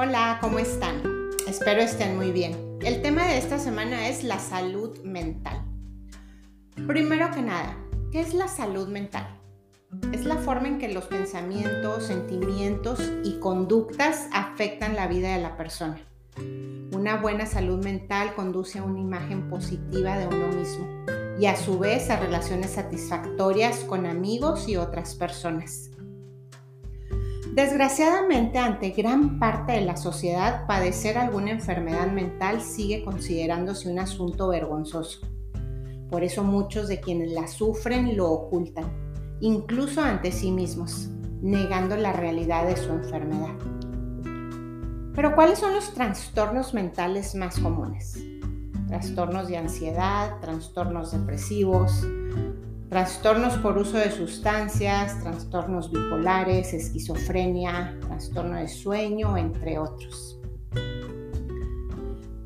Hola, ¿cómo están? Espero estén muy bien. El tema de esta semana es la salud mental. Primero que nada, ¿qué es la salud mental? Es la forma en que los pensamientos, sentimientos y conductas afectan la vida de la persona. Una buena salud mental conduce a una imagen positiva de uno mismo y a su vez a relaciones satisfactorias con amigos y otras personas. Desgraciadamente, ante gran parte de la sociedad, padecer alguna enfermedad mental sigue considerándose un asunto vergonzoso. Por eso muchos de quienes la sufren lo ocultan, incluso ante sí mismos, negando la realidad de su enfermedad. Pero ¿cuáles son los trastornos mentales más comunes? Trastornos de ansiedad, trastornos depresivos, trastornos por uso de sustancias, trastornos bipolares, esquizofrenia, trastorno de sueño, entre otros.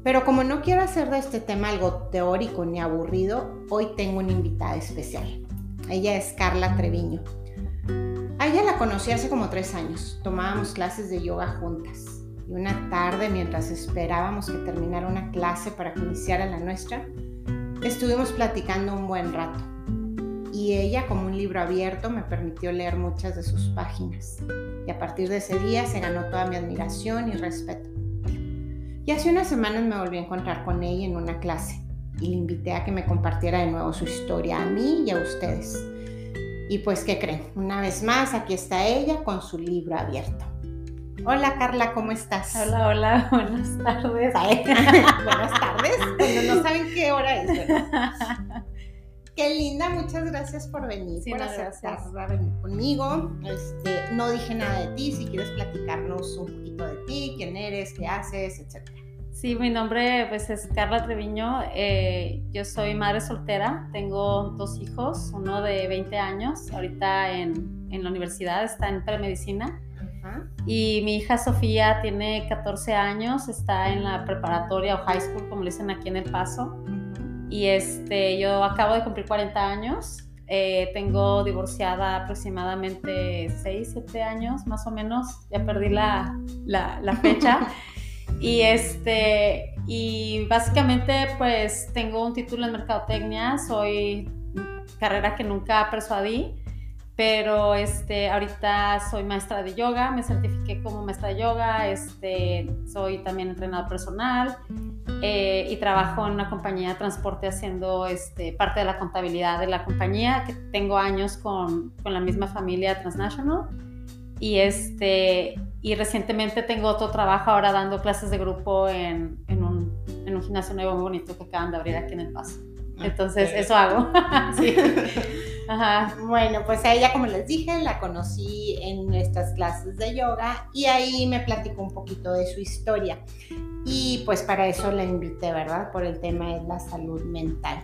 Pero como no quiero hacer de este tema algo teórico ni aburrido, hoy tengo una invitada especial. Ella es Carla Treviño. A ella la conocí hace como tres años. Tomábamos clases de yoga juntas. Y una tarde, mientras esperábamos que terminara una clase para que iniciara la nuestra, estuvimos platicando un buen rato y ella, como un libro abierto, me permitió leer muchas de sus páginas. Y a partir de ese día se ganó toda mi admiración y respeto. Y hace unas semanas me volví a encontrar con ella en una clase y le invité a que me compartiera de nuevo su historia a mí y a ustedes. Y pues, ¿qué creen? Una vez más, aquí está ella con su libro abierto. Hola Carla, ¿cómo estás? Hola, hola, buenas tardes. buenas tardes, cuando no saben qué hora es. Qué linda, muchas gracias por venir, por aceptar venir conmigo. Este, no dije nada de ti, si quieres platicarnos un poquito de ti, quién eres, qué haces, etc. Sí, mi nombre pues, es Carla Treviño, eh, yo soy madre soltera, tengo dos hijos, uno de 20 años, ahorita en, en la universidad, está en premedicina, y mi hija Sofía tiene 14 años, está en la preparatoria o high school, como le dicen aquí en El Paso. Y este, yo acabo de cumplir 40 años. Eh, tengo divorciada aproximadamente 6, 7 años, más o menos. Ya perdí la, la, la fecha. y, este, y básicamente, pues tengo un título en mercadotecnia. Soy carrera que nunca persuadí pero este, ahorita soy maestra de yoga, me certifiqué como maestra de yoga, este, soy también entrenador personal eh, y trabajo en una compañía de transporte haciendo este, parte de la contabilidad de la compañía, que tengo años con, con la misma familia Transnational. Y, este, y recientemente tengo otro trabajo ahora dando clases de grupo en, en, un, en un gimnasio nuevo muy bonito que acaban de abrir aquí en El Paso. Ah, Entonces, eso hago. sí. Ajá. Bueno, pues a ella, como les dije, la conocí en nuestras clases de yoga y ahí me platicó un poquito de su historia. Y pues para eso la invité, ¿verdad? Por el tema de la salud mental.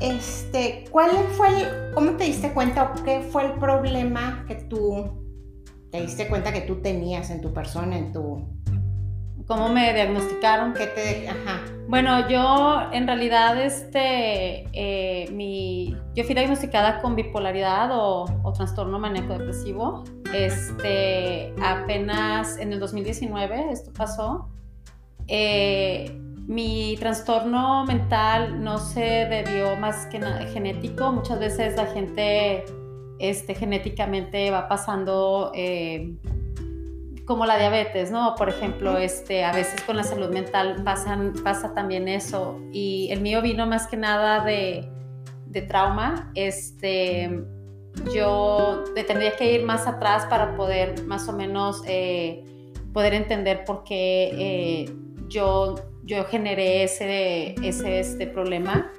Este, ¿cuál fue el, cómo te diste cuenta o qué fue el problema que tú te diste cuenta que tú tenías en tu persona, en tu ¿Cómo me diagnosticaron? ¿Qué te, ajá. Bueno, yo en realidad, este, eh, mi, yo fui diagnosticada con bipolaridad o, trastorno maníaco depresivo. Este, apenas en el 2019 esto pasó. Eh, mi trastorno mental no se debió más que nada genético. Muchas veces la gente este, genéticamente va pasando eh, como la diabetes, ¿no? Por ejemplo, este, a veces con la salud mental pasan, pasa también eso. Y el mío vino más que nada de, de trauma. Este, yo tendría que ir más atrás para poder más o menos eh, poder entender por qué eh, yo, yo generé ese, ese este problema.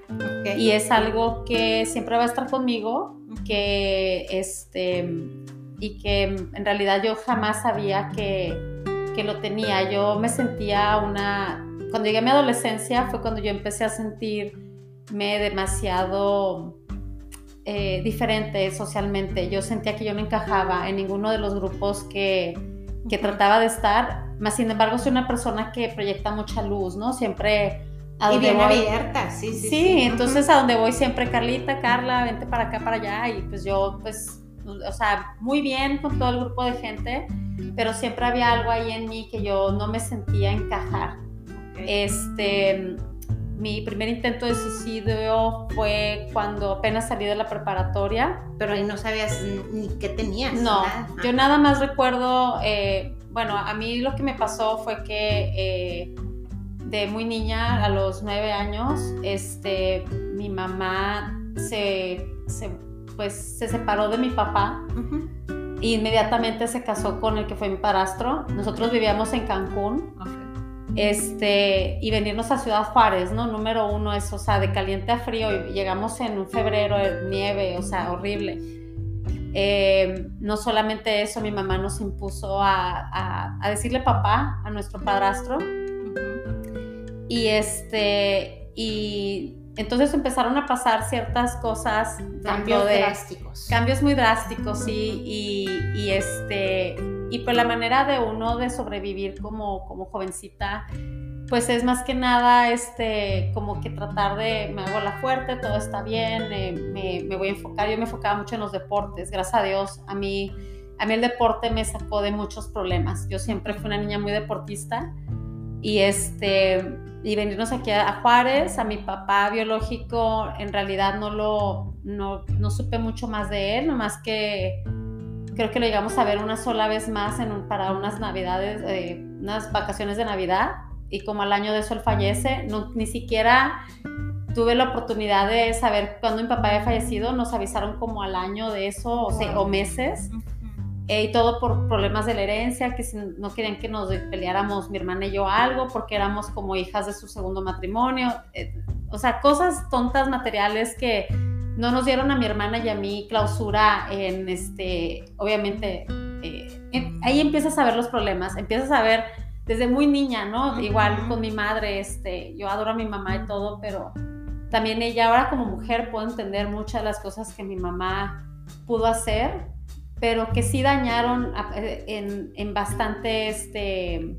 Y es algo que siempre va a estar conmigo, que este y que en realidad yo jamás sabía que, que lo tenía. Yo me sentía una... Cuando llegué a mi adolescencia fue cuando yo empecé a sentirme demasiado eh, diferente socialmente. Yo sentía que yo no encajaba en ninguno de los grupos que, que trataba de estar. Más sin embargo, soy una persona que proyecta mucha luz, ¿no? Siempre... A y bien abierta, sí, sí. Sí, entonces a donde voy siempre, Carlita, Carla, vente para acá, para allá. Y pues yo, pues o sea, muy bien con todo el grupo de gente pero siempre había algo ahí en mí que yo no me sentía encajar. Este, mi primer intento de suicidio fue cuando apenas salí de la preparatoria. Pero ahí no sabías ni qué tenías. No, yo nada más recuerdo, eh, bueno, a mí lo que me pasó fue que eh, de muy niña, a los nueve años, este, mi mamá se, pues, se separó de mi papá. y inmediatamente se casó con el que fue mi parastro. Nosotros vivíamos en Cancún este, y venirnos a Ciudad Juárez, ¿no? Número uno es, o sea, de caliente a frío, y llegamos en un febrero, nieve, o sea, horrible. Eh, no solamente eso, mi mamá nos impuso a, a, decirle papá a nuestro padrastro. Y este, y entonces empezaron a pasar ciertas cosas. Cambios drásticos. Cambios muy drásticos, sí, y, y este y pues la manera de uno de sobrevivir como, como jovencita, pues es más que nada este, como que tratar de, me hago la fuerte, todo está bien, eh, me, me, voy a enfocar, yo me enfocaba mucho en los deportes, gracias a Dios, a mí, a mí el deporte me sacó de muchos problemas, yo siempre fui una niña muy deportista y este, y venirnos aquí a Juárez, a mi papá biológico, en realidad no lo, no, no supe mucho más de él, nomás que creo que lo llegamos a ver una sola vez más en para unas navidades, eh, unas vacaciones de Navidad, y como al año de eso él fallece, no, ni siquiera tuve la oportunidad de saber cuándo mi papá había fallecido, nos avisaron como al año de eso, o, o meses, eh, y todo por problemas de la herencia, que no querían que nos peleáramos mi hermana y yo algo, porque éramos como hijas de su segundo matrimonio, eh, o sea, cosas tontas materiales que no nos dieron a mi hermana y a mí clausura en este, obviamente, eh, ahí empiezas a ver los problemas, empiezas a ver desde muy niña, ¿no? Igual con mi madre, este, yo adoro a mi mamá y todo, pero también ella ahora como mujer puedo entender muchas de las cosas que mi mamá pudo hacer, pero que sí dañaron en, en bastante, este,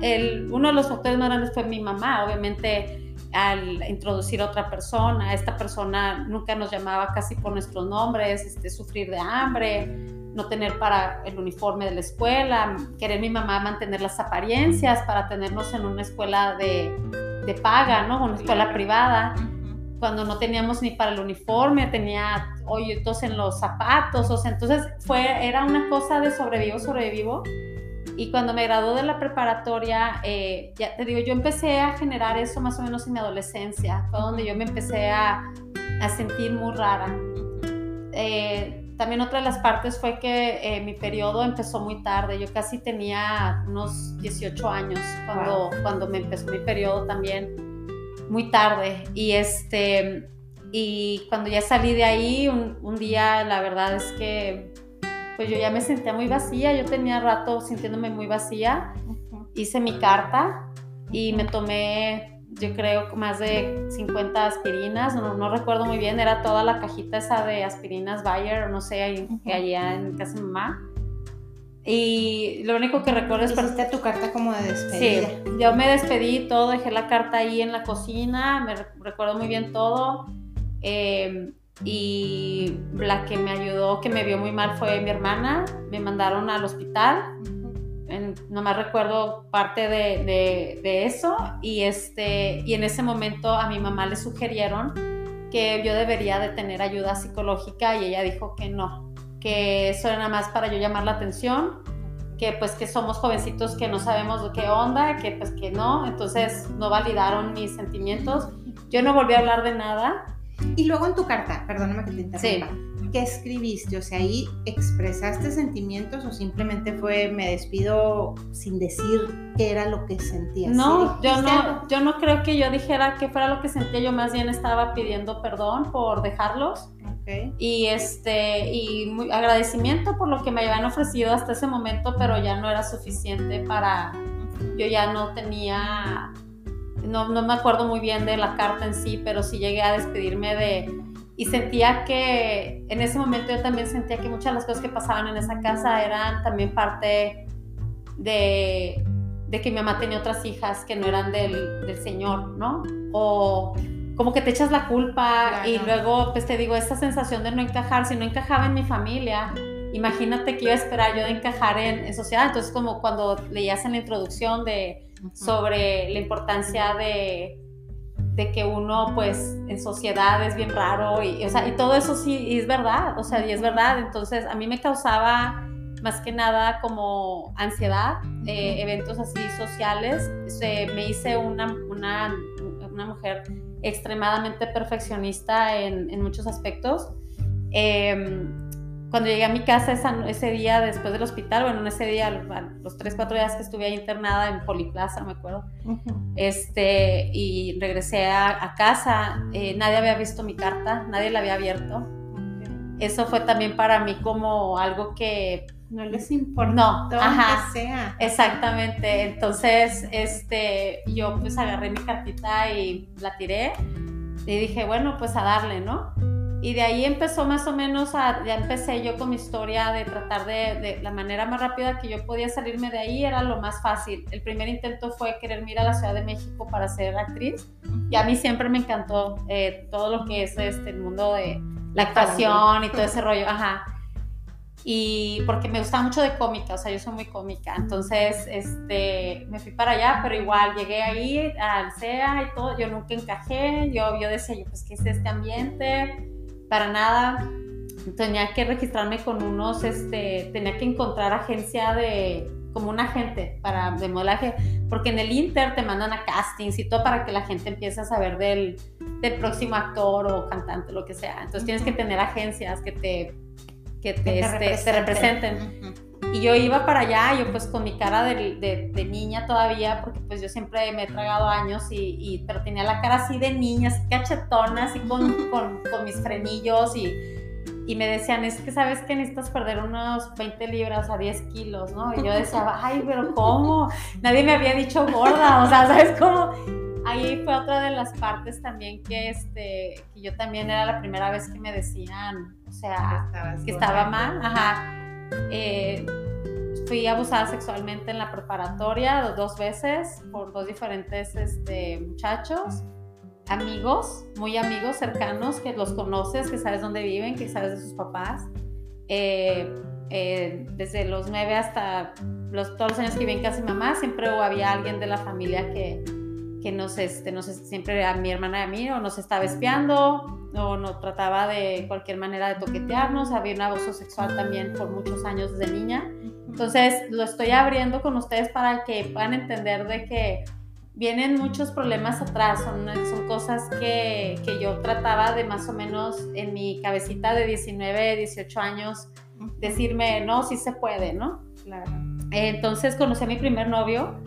el, uno de los factores más grandes fue mi mamá, obviamente al introducir a otra persona, esta persona nunca nos llamaba casi por nuestros nombres, este, sufrir de hambre, no tener para el uniforme de la escuela, querer mi mamá mantener las apariencias para tenernos en una escuela de, de paga, ¿no? Una escuela privada, cuando no teníamos ni para el uniforme, tenía hoyitos en los zapatos, o sea, entonces fue, era una cosa de sobrevivo, sobrevivo y cuando me gradué de la preparatoria, eh, ya te digo, yo empecé a generar eso más o menos en mi adolescencia. Fue donde yo me empecé a, a sentir muy rara. Eh, también otra de las partes fue que eh, mi periodo empezó muy tarde. Yo casi tenía unos 18 años cuando, cuando me empezó mi periodo también, muy tarde. Y, este, y cuando ya salí de ahí, un, un día la verdad es que pues yo ya me sentía muy vacía, yo tenía rato sintiéndome muy vacía, hice mi carta y me tomé, yo creo, más de 50 aspirinas, no, no recuerdo muy bien, era toda la cajita esa de aspirinas Bayer, no sé, allá en casa de mamá. Y lo único que recuerdo es... Hiciste tu carta como de despedida. Sí, yo me despedí todo, dejé la carta ahí en la cocina, me recuerdo muy bien todo. Eh, y la que me ayudó, que me vio muy mal fue mi hermana, me mandaron al hospital, en, nomás recuerdo parte de, de, eso y, este, y en ese momento a mi mamá le sugirieron que yo debería de tener ayuda psicológica y ella dijo que no, que eso era nada más para yo llamar la atención, que pues que somos jovencitos que no sabemos qué onda, que pues que no, entonces no validaron mis sentimientos. Yo no volví a hablar de nada. Y luego en tu carta, perdóname que te interrumpa, ¿qué escribiste? O sea, ahí expresaste sentimientos o simplemente fue me despido sin decir qué era lo que sentías. No, yo no, yo no creo que yo dijera qué fuera lo que sentía, yo más bien estaba pidiendo perdón por dejarlos. Okay. Y este y muy agradecimiento por lo que me habían ofrecido hasta ese momento, pero ya no era suficiente para yo ya no tenía no, no, me acuerdo muy bien de la carta en sí, pero sí llegué a despedirme de... Y sentía que en ese momento yo también sentía que muchas de las cosas que pasaban en esa casa eran también parte de, de que mi mamá tenía otras hijas que no eran del, del Señor, ¿no? O como que te echas la culpa y luego, pues te digo, esa sensación de no encajar, si no encajaba en mi familia, imagínate que iba a esperar yo de encajar en, sociedad. Entonces, como cuando leías en la introducción de, sobre la importancia de, de que uno, pues, en sociedad es bien raro y, o sea, y todo eso sí es verdad, o sea, y es verdad. Entonces, a mí me causaba más que nada como ansiedad, eh, eventos así sociales. me hice una, una, una, mujer extremadamente perfeccionista en, en muchos aspectos. Em, cuando llegué a mi casa ese día después del hospital, bueno, en ese día, los tres, cuatro días que estuve ahí internada en Poliplaza, me acuerdo, este, y regresé a, casa, eh, nadie había visto mi carta, nadie la había abierto. Eso fue también para mí como algo que... No les importa. No, ajá, sea. Exactamente. Entonces, este, yo pues agarré mi cartita y la tiré y dije, bueno, pues a darle, ¿no? Y de ahí empezó más o menos a, ya empecé yo con mi historia de tratar de, de, la manera más rápida que yo podía salirme de ahí era lo más fácil. El primer intento fue querer ir a la Ciudad de México para ser actriz y a mí siempre me encantó eh, todo lo que es este, el mundo de la actuación y todo ese rollo, ajá. Y porque me gustaba mucho de cómica, o sea, yo soy muy cómica, entonces este, me fui para allá, pero igual llegué ahí al CEA y todo, yo nunca encajé, yo, yo decía, yo, pues, ¿qué es este ambiente? Para nada. Tenía que registrarme con unos, este, tenía que encontrar agencia de, como un agente para de modelaje, porque en el Inter te mandan a castings y todo para que la gente empiece a saber del, del próximo actor o cantante, lo que sea. Entonces tienes que tener agencias que te, que te, este, representen. Y yo iba para allá, yo pues con mi cara de, de, niña todavía, porque pues yo siempre me he tragado años, y, y pero tenía la cara así de niña, así cachetona, así con, con, con mis frenillos y, y me decían, es que sabes que necesitas perder unos 20 libras a 10 kilos, ¿no? Y yo decía, ay, pero ¿cómo? Nadie me había dicho gorda, o sea, ¿sabes cómo? Ahí fue otra de las partes también que, este, que yo también era la primera vez que me decían, o sea, que estaba mal, ajá. Eh, fui abusada sexualmente en la preparatoria dos veces por dos diferentes este, muchachos, amigos, muy amigos cercanos, que los conoces, que sabes dónde viven, que sabes de sus papás. Eh, eh, desde los nueve hasta los, todos los años que viví en casa mamá, siempre había alguien de la familia que, que nos, este, nos, siempre a mi hermana y a mí, o nos estaba espiando, o nos trataba de cualquier manera de toquetearnos, había un abuso sexual también por muchos años desde niña. Entonces, lo estoy abriendo con ustedes para que puedan entender de que vienen muchos problemas atrás, son, son cosas que, que yo trataba de más o menos en mi cabecita de 19, 18 años, decirme, no, sí se puede, ¿no? Claro. Entonces conocí a mi primer novio,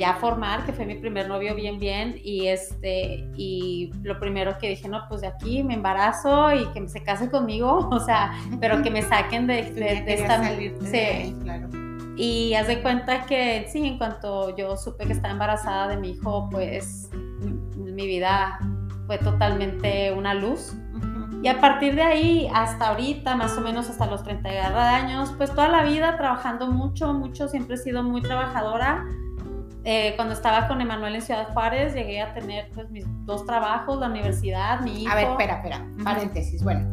ya formal, que fue mi primer novio bien, bien, y este, y lo primero que dije, no, pues de aquí me embarazo y que se case conmigo, o sea, pero que me saquen de, de, esta... sí. claro. Y haz de cuenta que sí, en cuanto yo supe que estaba embarazada de mi hijo, pues mi vida fue totalmente una luz. Y a partir de ahí, hasta ahorita, más o menos hasta los 30 años, pues toda la vida trabajando mucho, mucho, siempre he sido muy trabajadora eh, cuando estaba con Emanuel en Ciudad Juárez, llegué a tener pues mis dos trabajos, la universidad, mi hijo. A ver, espera, espera, paréntesis, bueno.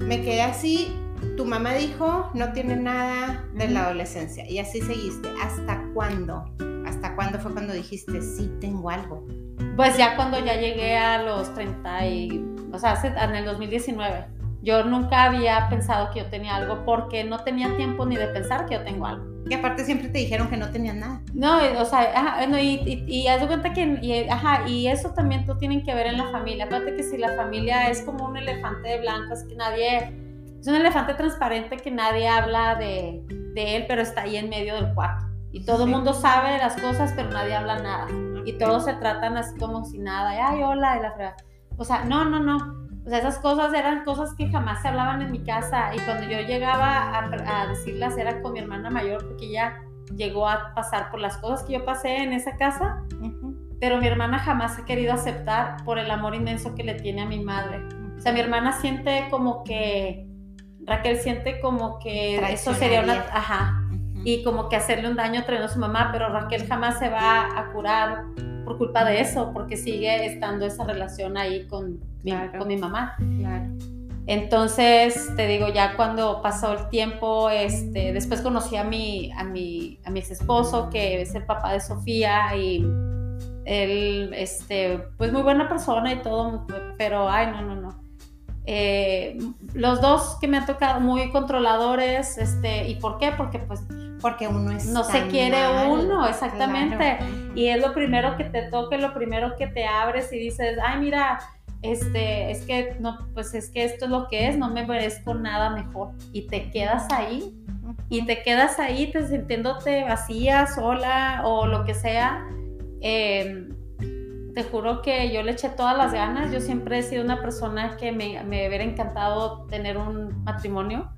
Me quedé así, tu mamá dijo, no tiene nada de la adolescencia, y así seguiste. ¿Hasta cuándo? ¿Hasta cuándo fue cuando dijiste, sí, tengo algo? Pues ya cuando ya llegué a los 30 y, o sea, en el 2019. Yo nunca había pensado que yo tenía algo porque no tenía tiempo ni de pensar que yo tengo algo. Y aparte siempre te dijeron que no tenían nada. No, o sea, ajá, no, y, y, y, haz de cuenta que, y, ajá, y eso también tú tienen que ver en la familia. Aparte que si la familia es como un elefante de blanco, es que nadie, es un elefante transparente que nadie habla de, de él, pero está ahí en medio del cuarto. Y todo el mundo sabe las cosas, pero nadie habla nada. Y todos se tratan así como si nada. Ay, hola, y la fregada. O sea, no, no, no. O sea, esas cosas eran cosas que jamás se hablaban en mi casa y cuando yo llegaba a, decirlas era con mi hermana mayor porque ella llegó a pasar por las cosas que yo pasé en esa casa, pero mi hermana jamás ha querido aceptar por el amor inmenso que le tiene a mi madre. O sea, mi hermana siente como que, Raquel siente como que eso sería una... Ajá. Y como que hacerle un daño trayendo a su mamá, pero Raquel jamás se va a curar por culpa de eso, porque sigue estando esa relación ahí con mi, con mi mamá. Claro. Entonces, te digo, ya cuando pasó el tiempo, este, después conocí a mi, a mi, a mi ex esposo, que es el papá de Sofía, y él, este, pues muy buena persona y todo, pero, ay, no, no, no. Eh, los dos que me han tocado muy controladores, este, ¿y por qué? Porque pues porque uno es no se quiere uno, exactamente. Y es lo primero que te toque, lo primero que te abres y dices, ay, mira, este, es que no, pues es que esto es lo que es, no me merezco nada mejor. Y te quedas ahí, y te quedas ahí, te sintiéndote vacía, sola o lo que sea. Em, te juro que yo le eché todas las ganas. Yo siempre he sido una persona que me, me hubiera encantado tener un matrimonio,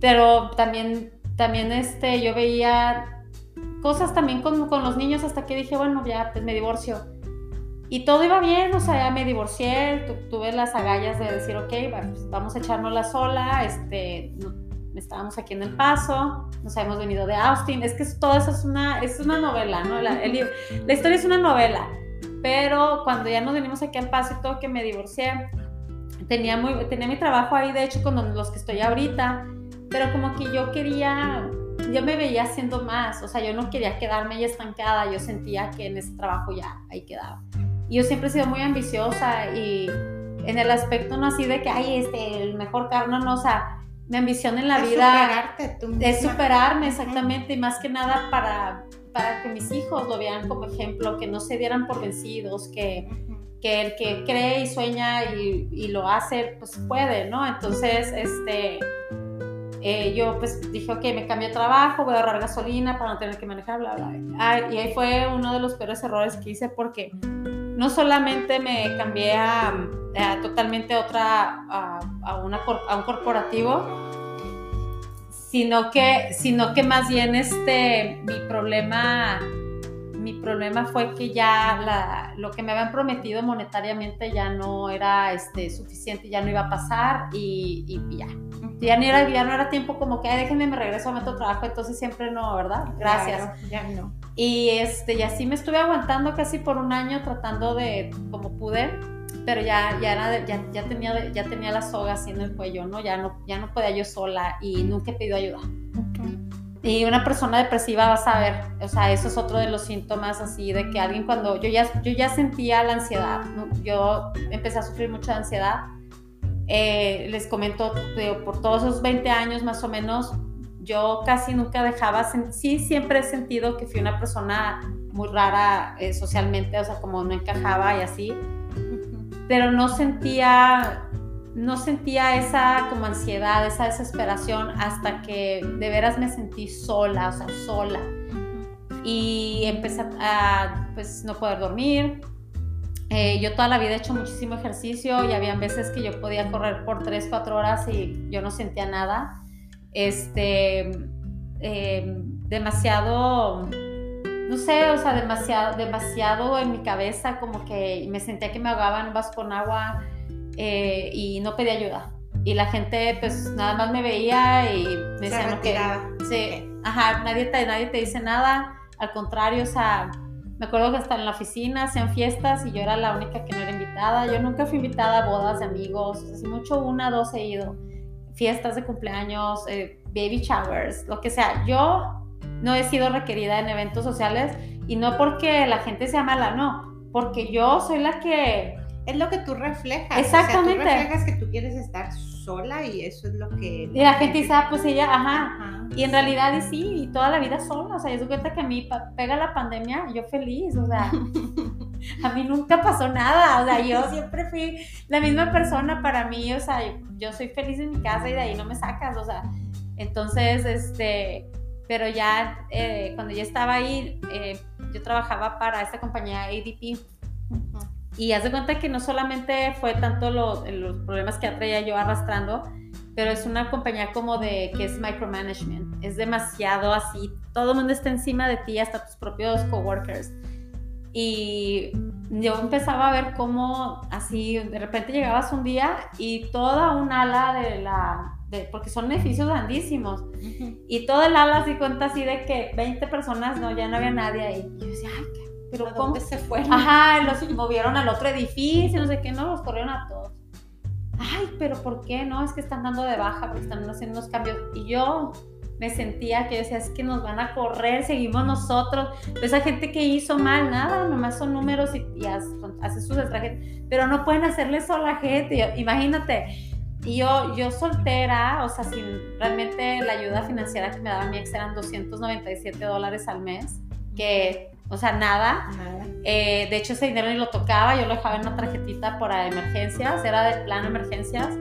pero también, también este, yo veía cosas también con, con los niños hasta que dije, bueno, ya, pues me divorcio y todo iba bien, o sea, ya me divorcié, tuve las agallas de decir, ok, pues vamos a echárnosla sola, este, estábamos aquí en El Paso, nos habíamos venido de Austin, es que todo eso es una, es una novela, ¿no? La, la historia es una novela, pero cuando ya nos venimos aquí al Paso y todo que me divorcié, tenía, muy, tenía mi trabajo ahí, de hecho, con los que estoy ahorita, pero como que yo quería, yo me veía haciendo más, o sea, yo no quería quedarme ahí estancada, yo sentía que en ese trabajo ya ahí quedaba. Y yo siempre he sido muy ambiciosa y en el aspecto no así de que, ay, este, el mejor carro, no, o sea, mi ambición en la es vida superarte tú es superarme exactamente y más que nada para, para que mis hijos lo vean como ejemplo, que no se dieran por vencidos, que, que el que cree y sueña y, y, lo hace, pues puede, ¿no? Entonces, este, eh, yo pues dije, ok, me cambio de trabajo, voy a ahorrar gasolina para no tener que manejar, bla, bla. y ahí fue uno de los peores errores que hice porque no solamente me cambié a, totalmente otra, a, una, a un corporativo, sino que, sino que más bien este, mi problema, mi problema fue que ya la, lo que me habían prometido monetariamente ya no era este, suficiente, ya no iba a pasar y, y ya. Ya no, era, ya no era tiempo como que, déjenme, me regreso a otro trabajo, entonces siempre no, ¿verdad? Gracias. ya no. Y, este, y así me estuve aguantando casi por un año tratando de, como pude, pero ya, ya, era ya, ya, tenía, ya tenía la soga así en el cuello, ¿no? Ya, ¿no? ya no podía yo sola y nunca he pedido ayuda. Y una persona depresiva vas a ver, o sea, eso es otro de los síntomas así de que alguien cuando yo ya, yo ya sentía la ansiedad, yo empecé a sufrir mucha ansiedad. Eh, les comento, por todos esos 20 años más o menos, yo casi nunca dejaba, sí siempre he sentido que fui una persona muy rara eh, socialmente, o sea, como no encajaba y así, pero no sentía, no sentía esa como ansiedad, esa desesperación hasta que de veras me sentí sola, o sea, sola. Y empecé a, pues, no poder dormir. Eh, yo toda la vida he hecho muchísimo ejercicio y había veces que yo podía correr por 3, 4 horas y yo no sentía nada este, eh, demasiado, no sé, o sea, demasiado, demasiado en mi cabeza, como que me sentía que me ahogaba en un vaso con agua eh, y no pedía ayuda. Y la gente, pues, nada más me veía y me decía, no, que, sí, ajá, nadie te, nadie te dice nada, al contrario, o sea, me acuerdo que hasta en la oficina hacían fiestas y yo era la única que no era invitada. Yo nunca fui invitada a bodas de amigos, así mucho una, dos he ido fiestas de cumpleaños, eh, baby showers, lo que sea. Yo no he sido requerida en eventos sociales y no porque la gente sea mala, no, porque yo soy la que... Es lo que tú reflejas. Exactamente. O sea, tú reflejas que tú quieres estar sola y eso es lo que... Y la gente dice, ah, pues ella, ajá. Y en realidad y sí, y toda la vida sola. O sea, yo cuenta que a mí pega la pandemia, yo feliz, o sea, a mí nunca pasó nada. O sea, yo siempre fui la misma persona para mí, o sea, yo soy feliz en mi casa y de ahí no me sacas, o sea, entonces, este, pero ya eh, cuando yo estaba ahí, eh, yo trabajaba para esta compañía ADP. Y haz de cuenta que no solamente fue tanto los problemas que traía yo arrastrando, pero es una compañía como de que es micromanagement. Es demasiado así. Todo el mundo está encima de ti, hasta tus propios coworkers. Y yo empezaba a ver cómo así, de repente llegabas un día y toda un ala de la, de, porque son edificios grandísimos, y toda el ala así cuenta así de que 20 personas, no, ya no había nadie ahí. Y yo decía, ay, pero ¿cómo se fueron? Ajá, los movieron al otro edificio, no sé qué, no, los corrieron a todos. ay, pero ¿por qué? No, es que están dando de baja porque están haciendo unos cambios. Y yo me sentía que yo decía, es que nos van a correr, seguimos nosotros. Esa gente que hizo mal, nada, nomás son números y, y hace sus estrategias, pero no pueden hacerle eso a la gente. imagínate, y yo, yo soltera, o sea, sin realmente la ayuda financiera que me daba mi ex eran 297 dólares al mes, que, o sea, nada. Eh, de hecho, ese dinero ni lo tocaba, yo lo dejaba en una tarjetita para emergencias, era de plan emergencias.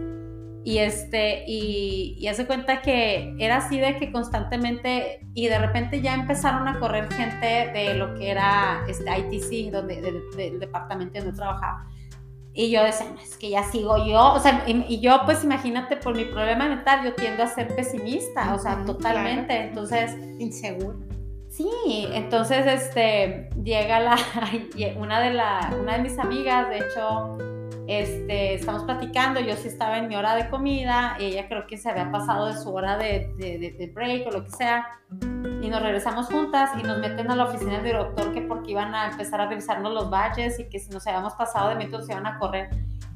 Y, este, y, y hace cuenta que era así de que constantemente, y de repente ya empezaron a correr gente de lo que era este, ITC, donde, del departamento donde trabajaba y yo decía, es que ya sigo yo, o sea, y, yo pues imagínate por mi problema mental, yo tiendo a ser pesimista, o sea, totalmente, entonces... Inseguro. Sí, entonces este, llega la, una de, la, una de mis amigas, de hecho, este, estamos platicando, yo sí estaba en mi hora de comida, y ella creo que se había pasado de su hora de, de, de break o lo que sea, y nos regresamos juntas y nos meten a la oficina del doctor que porque iban a empezar a revisarnos los badges y que si nos habíamos pasado de minutos se iban a correr.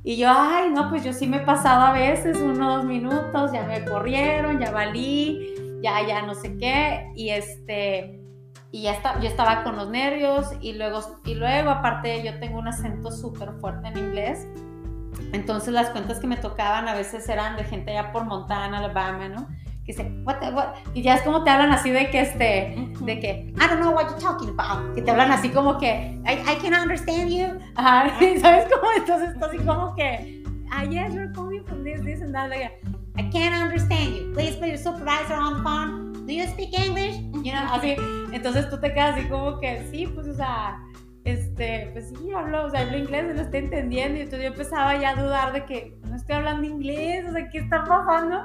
Y yo, ay, no, pues yo sí me he pasado a veces unos minutos, ya me corrieron, ya valí, ya, ya no sé qué, y este, y ya está, yo estaba con los nervios y luego, y luego aparte yo tengo un acento súper fuerte en inglés, entonces las cuentas que me tocaban a veces eran de gente allá por Montana, Alabama, ¿no? Que dice, what, what? y ya es como te hablan así de que, este, de que, I don't know what you're talking about, que te hablan así como que, I, I can understand you, Ajá, ¿sabes cómo? Entonces, así como que, ah, yes, you're calling from this, this and that, like, I can't understand you, please put your supervisor on the phone, do you speak English? You know, así, entonces tú te quedas así como que, sí, pues, o sea, este, pues sí, hablo, o sea, hablo inglés, no lo estoy entendiendo, y entonces yo empezaba ya a dudar de que no estoy hablando inglés, o sea, ¿qué está pasando?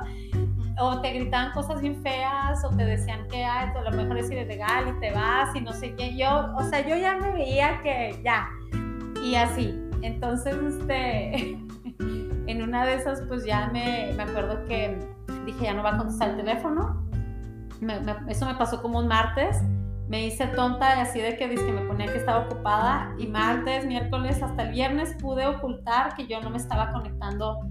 O te gritaban cosas bien feas o te decían que a lo mejor es ilegal y te vas y no sé qué. Yo, o sea, yo ya me veía que ya. Y así. Entonces, este, en una de esas, pues ya me, me acuerdo que dije, ya no va a contestar el teléfono. eso me pasó como un martes. Me hice tonta así de que, que me ponía que estaba ocupada. Y martes, miércoles, hasta el viernes pude ocultar que yo no me estaba conectando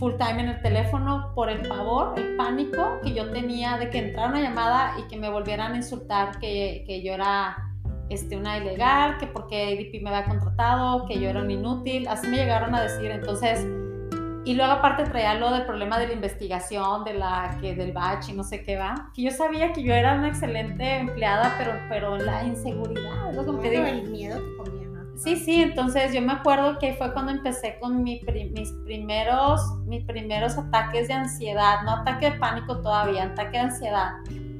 full time en el teléfono por el pavor, el pánico que yo tenía de que entrara una llamada y que me volvieran a insultar que, que yo era este, una ilegal, que porque ADP me había contratado, que yo era un inútil, así me llegaron a decir, entonces, y luego aparte traía lo del problema de la investigación, de la, que del batch y no sé qué va, que yo sabía que yo era una excelente empleada, pero, pero la inseguridad, es como que digo. El miedo Sí, sí, entonces yo me acuerdo que fue cuando empecé con mis, primeros, mis primeros ataques de ansiedad, no ataque de pánico todavía, ataque de ansiedad.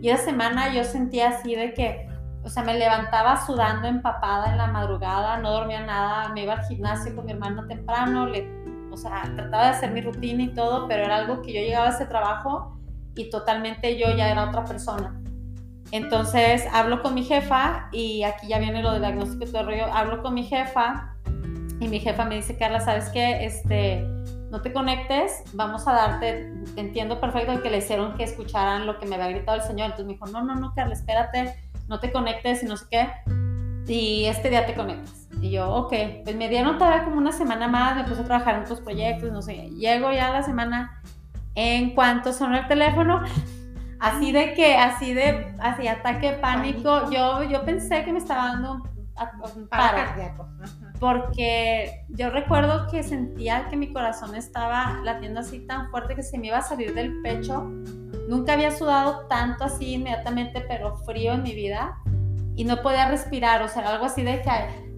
Y esa semana yo sentía así de que, o sea, me levantaba sudando, empapada en la madrugada, no dormía nada, me iba al gimnasio con mi hermano temprano, le, o sea, trataba de hacer mi rutina y todo, pero era algo que yo llegaba a ese trabajo y totalmente yo ya era otra persona. Entonces hablo con mi jefa y aquí ya viene lo del diagnóstico y todo el rollo. Hablo con mi jefa y mi jefa me dice, Carla, ¿sabes qué? Este, no te conectes, vamos a darte, entiendo perfecto que le hicieron que escucharan lo que me había gritado el señor. Entonces me dijo, no, no, no, Carla, espérate, no te conectes y no sé qué. Y este día te conectas. Y yo, ok, pues me dieron todavía como una semana más, me puse a trabajar en otros proyectos, no sé. Llego ya la semana, en cuanto sonó el teléfono, Así de que, así de, así ataque pánico, Yo, yo pensé que me estaba dando un, paro. Porque yo recuerdo que sentía que mi corazón estaba latiendo así tan fuerte que se me iba a salir del pecho. Nunca había sudado tanto así inmediatamente, pero frío en mi vida. Y no podía respirar, o sea, algo así de que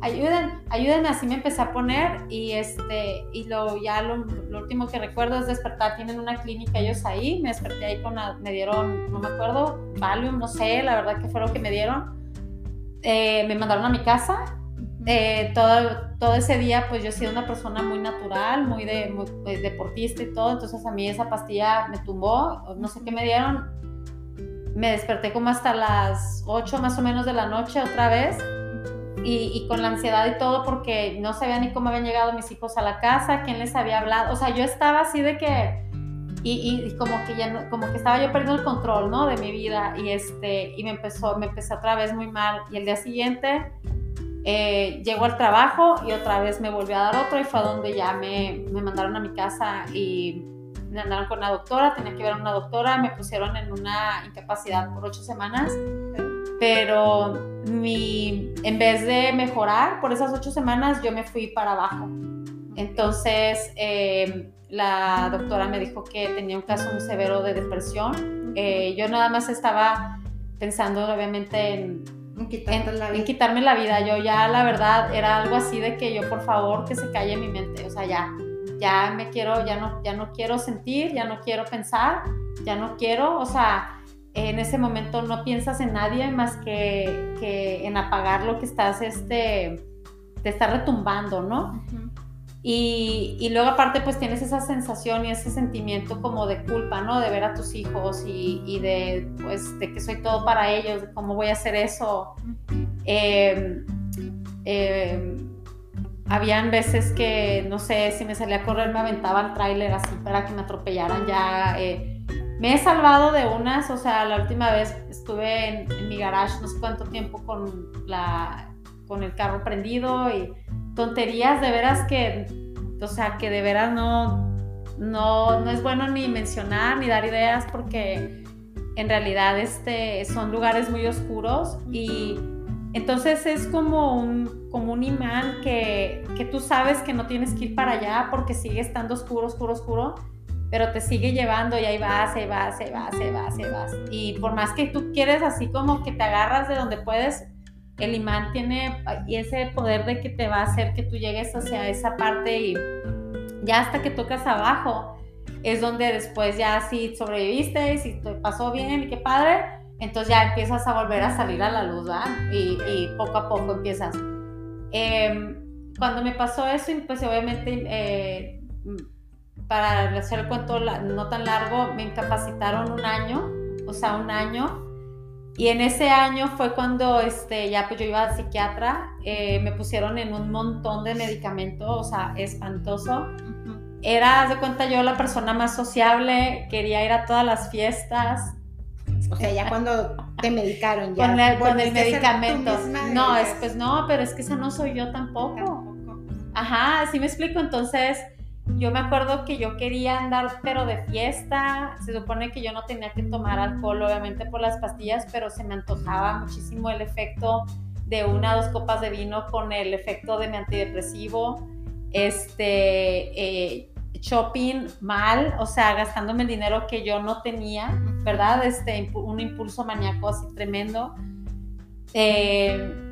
ayuden, ayúdenme, así me empecé a poner y este, y lo, ya lo, último que recuerdo es despertar, tienen una clínica ellos ahí, me desperté ahí con, me dieron, no me acuerdo, Valium, no sé, la verdad que fue lo que me dieron, eh, me mandaron a mi casa, eh, todo, todo ese día pues yo he sido una persona muy natural, muy, de, muy deportista y todo, entonces a mí esa pastilla me tumbó, no sé qué me dieron, me desperté como hasta las 8 más o menos de la noche otra vez y, con la ansiedad y todo porque no sabía ni cómo habían llegado mis hijos a la casa, quién les había hablado, o sea, yo estaba así de que, y, como que ya como que estaba yo perdiendo el control, ¿no? De mi vida y este, y me empezó, me empecé otra vez muy mal. Y el día siguiente Eh, llego al trabajo y otra vez me volvió a dar otro y fue donde ya me, me mandaron a mi casa y me mandaron con una doctora, tenía que ver a una doctora, me pusieron en una incapacidad por ocho semanas, pero mi, en vez de mejorar por esas ocho semanas, yo me fui para abajo. Entonces, eh, la doctora me dijo que tenía un caso muy severo de depresión. Eh, yo nada más estaba pensando, obviamente, en, en, quitarme la vida. Yo ya, la verdad, era algo así de que yo, por favor, que se calle mi mente. O sea, ya, ya me quiero, ya no, ya no quiero sentir, ya no quiero pensar, ya no quiero, o sea, en ese momento no piensas en nadie más que, que en apagar lo que estás, este, te está retumbando, ¿no? Y, luego aparte pues tienes esa sensación y ese sentimiento como de culpa, ¿no? De ver a tus hijos y, de pues de que soy todo para ellos, de cómo voy a hacer eso. Em, em, habían veces que, no sé, si me salía a correr me aventaba el tráiler así para que me atropellaran ya. Eh, me he salvado de unas, o sea, la última vez estuve en, mi garage no sé cuánto tiempo con, la, con el carro prendido y tonterías de veras que, o sea, que de veras no, no, no es bueno ni mencionar ni dar ideas porque en realidad este, son lugares muy oscuros y entonces es como un, como un imán que, que tú sabes que no tienes que ir para allá porque sigue estando oscuro, oscuro, oscuro, pero te sigue llevando y ahí vas, ahí vas, ahí vas, ahí vas, ahí vas. Y por más que tú quieres así como que te agarras de donde puedes, el imán tiene ese poder de que te va a hacer que tú llegues hacia esa parte y ya hasta que tocas abajo es donde después ya si sobreviviste y si te pasó bien y qué padre, entonces ya empiezas a volver a salir a la luz, ¿verdad? Y, poco a poco empiezas. Em, cuando me pasó eso, pues obviamente eh, para hacer el cuento no tan largo, me incapacitaron un año, o sea, un año y en ese año fue cuando este, ya pues yo iba al psiquiatra, eh, me pusieron en un montón de medicamentos, o sea, espantoso. Era, de cuenta, yo la persona más sociable, quería ir a todas las fiestas. O sea, ya cuando te medicaron, ya. Con el, con el medicamento. No, es, pues no, pero es que esa no soy yo tampoco. tampoco. Ajá, sí me explico. Entonces, yo me acuerdo que yo quería andar, pero de fiesta. Se supone que yo no tenía que tomar alcohol, obviamente, por las pastillas, pero se me antojaba muchísimo el efecto de una o dos copas de vino con el efecto de mi antidepresivo. Este, eh, shopping mal, o sea, gastándome el dinero que yo no tenía, ¿verdad? Este, un impulso maníaco así tremendo. Eh,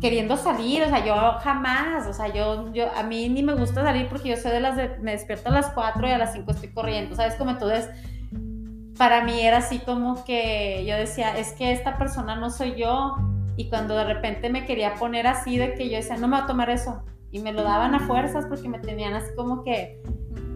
queriendo salir, o sea, yo jamás, o sea, yo, yo, a mí ni me gusta salir porque yo soy de las de, me despierto a las 4 y a las 5 estoy corriendo, ¿sabes? Como entonces, para mí era así como que yo decía, es que esta persona no soy yo, y cuando de repente me quería poner así de que yo decía, no me voy a tomar eso, y me lo daban a fuerzas porque me tenían así como que,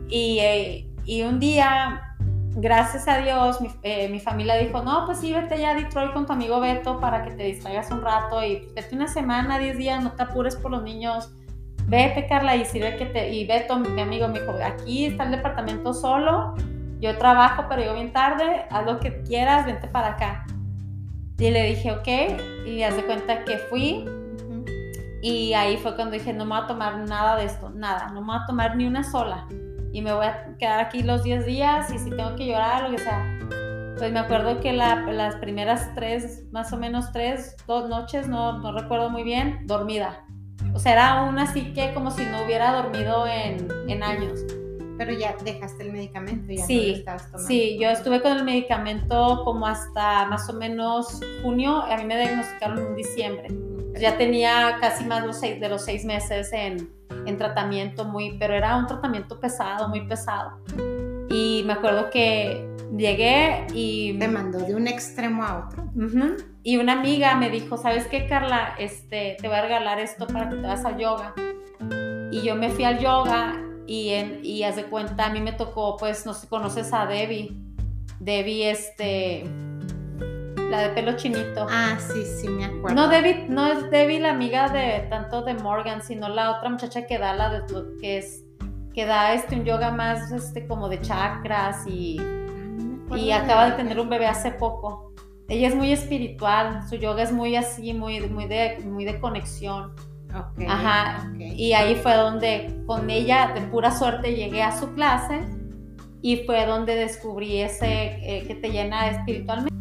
y, eh, y un día gracias a Dios, eh, mi, familia dijo, no, pues sí, vete ya a Detroit con tu amigo Beto para que te distraigas un rato y vete una semana, 10 días, no te apures por los niños. Vete, Carla, y sirve que te... Y Beto, mi amigo, me dijo, aquí está el departamento solo, yo trabajo, pero llego bien tarde, haz lo que quieras, vente para acá. Y le dije, ok, y haz de cuenta que fui. Y ahí fue cuando dije, no me voy a tomar nada de esto, nada, no me voy a tomar ni una sola y me voy a quedar aquí los 10 días y si tengo que llorar, lo que sea. Pues me acuerdo que las primeras tres, más o menos tres, dos noches, no, no recuerdo muy bien, dormida. O sea, era una así que como si no hubiera dormido en, en años. Pero ya dejaste el medicamento, ya sí, no estabas tomando. Sí, yo estuve con el medicamento como hasta más o menos junio, a mí me diagnosticaron en diciembre. Ya tenía casi más de los seis, de los seis meses en, en tratamiento muy, pero era un tratamiento pesado, muy pesado. Y me acuerdo que llegué y... Te mandó de un extremo a otro. Y una amiga me dijo, ¿sabes qué, Carla? Este, te voy a regalar esto para que te vas al yoga. Y yo me fui al yoga y, en, y haz de cuenta, a mí me tocó, pues, no sé, conoces a Debbie. Debbie, este la de pelo chinito. Ah, sí, sí, me acuerdo. No, Debbie, no es Debbie la amiga de tanto de Morgan, sino la otra muchacha que da la de que es que da este un yoga más este como de chakras y y acaba de tener un bebé hace poco. ella es muy espiritual, su yoga es muy así, muy, muy, de, muy de conexión. Ajá. Y ahí fue donde con ella, de pura suerte, llegué a su clase y fue donde descubrí ese eh, que te llena espiritualmente.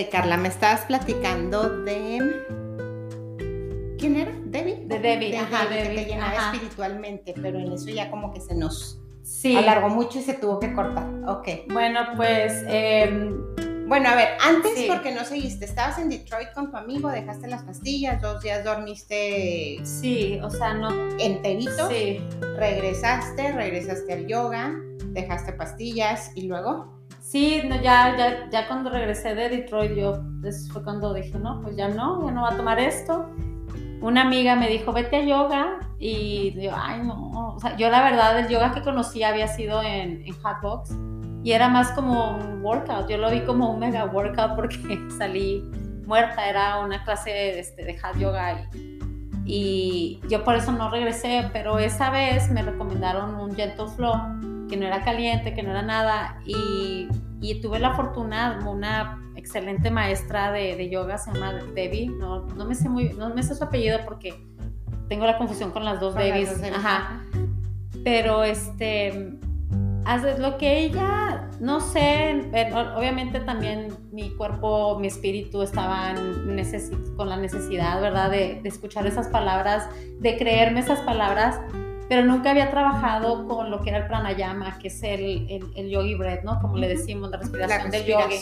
Ok, Carla, me estabas platicando de... ¿Quién era? ¿Debbie? De Debbie, ajá, Que te llenaba espiritualmente, pero en eso ya como que se nos alargó mucho y se tuvo que cortar. Ok. Bueno, pues... Em, bueno, a ver, antes porque no seguiste, estabas en Detroit con tu amigo, dejaste las pastillas, dos días dormiste. Sí, o sea, no. Enterito. Sí. Regresaste, regresaste al yoga, dejaste pastillas y luego. Sí, no, ya, ya, ya cuando regresé de Detroit, yo fue cuando dije, no, pues ya no, ya no va a tomar esto. Una amiga me dijo, vete a yoga. Y yo, ay, no. O sea, yo la verdad, el yoga que conocí había sido en, en Hotbox. Y era más como un workout. Yo lo vi como un mega workout porque salí muerta. Era una clase de, este, de hot yoga. Y, y yo por eso no regresé. Pero esa vez me recomendaron un Gentle Flow que no era caliente, que no era nada. Y, y tuve la fortuna, una excelente maestra de, de, yoga, se llama Debbie, no, no, me sé muy, no me sé su apellido porque tengo la confusión con las dos Debbie's. Ajá. Pero este, haces lo que ella, no sé, obviamente también mi cuerpo, mi espíritu estaban con la necesidad, ¿verdad? De, de escuchar esas palabras, de creerme esas palabras pero nunca había trabajado con lo que era el pranayama, que es el, el, yogi breath, ¿no? Como le decimos, la respiración, del yogi.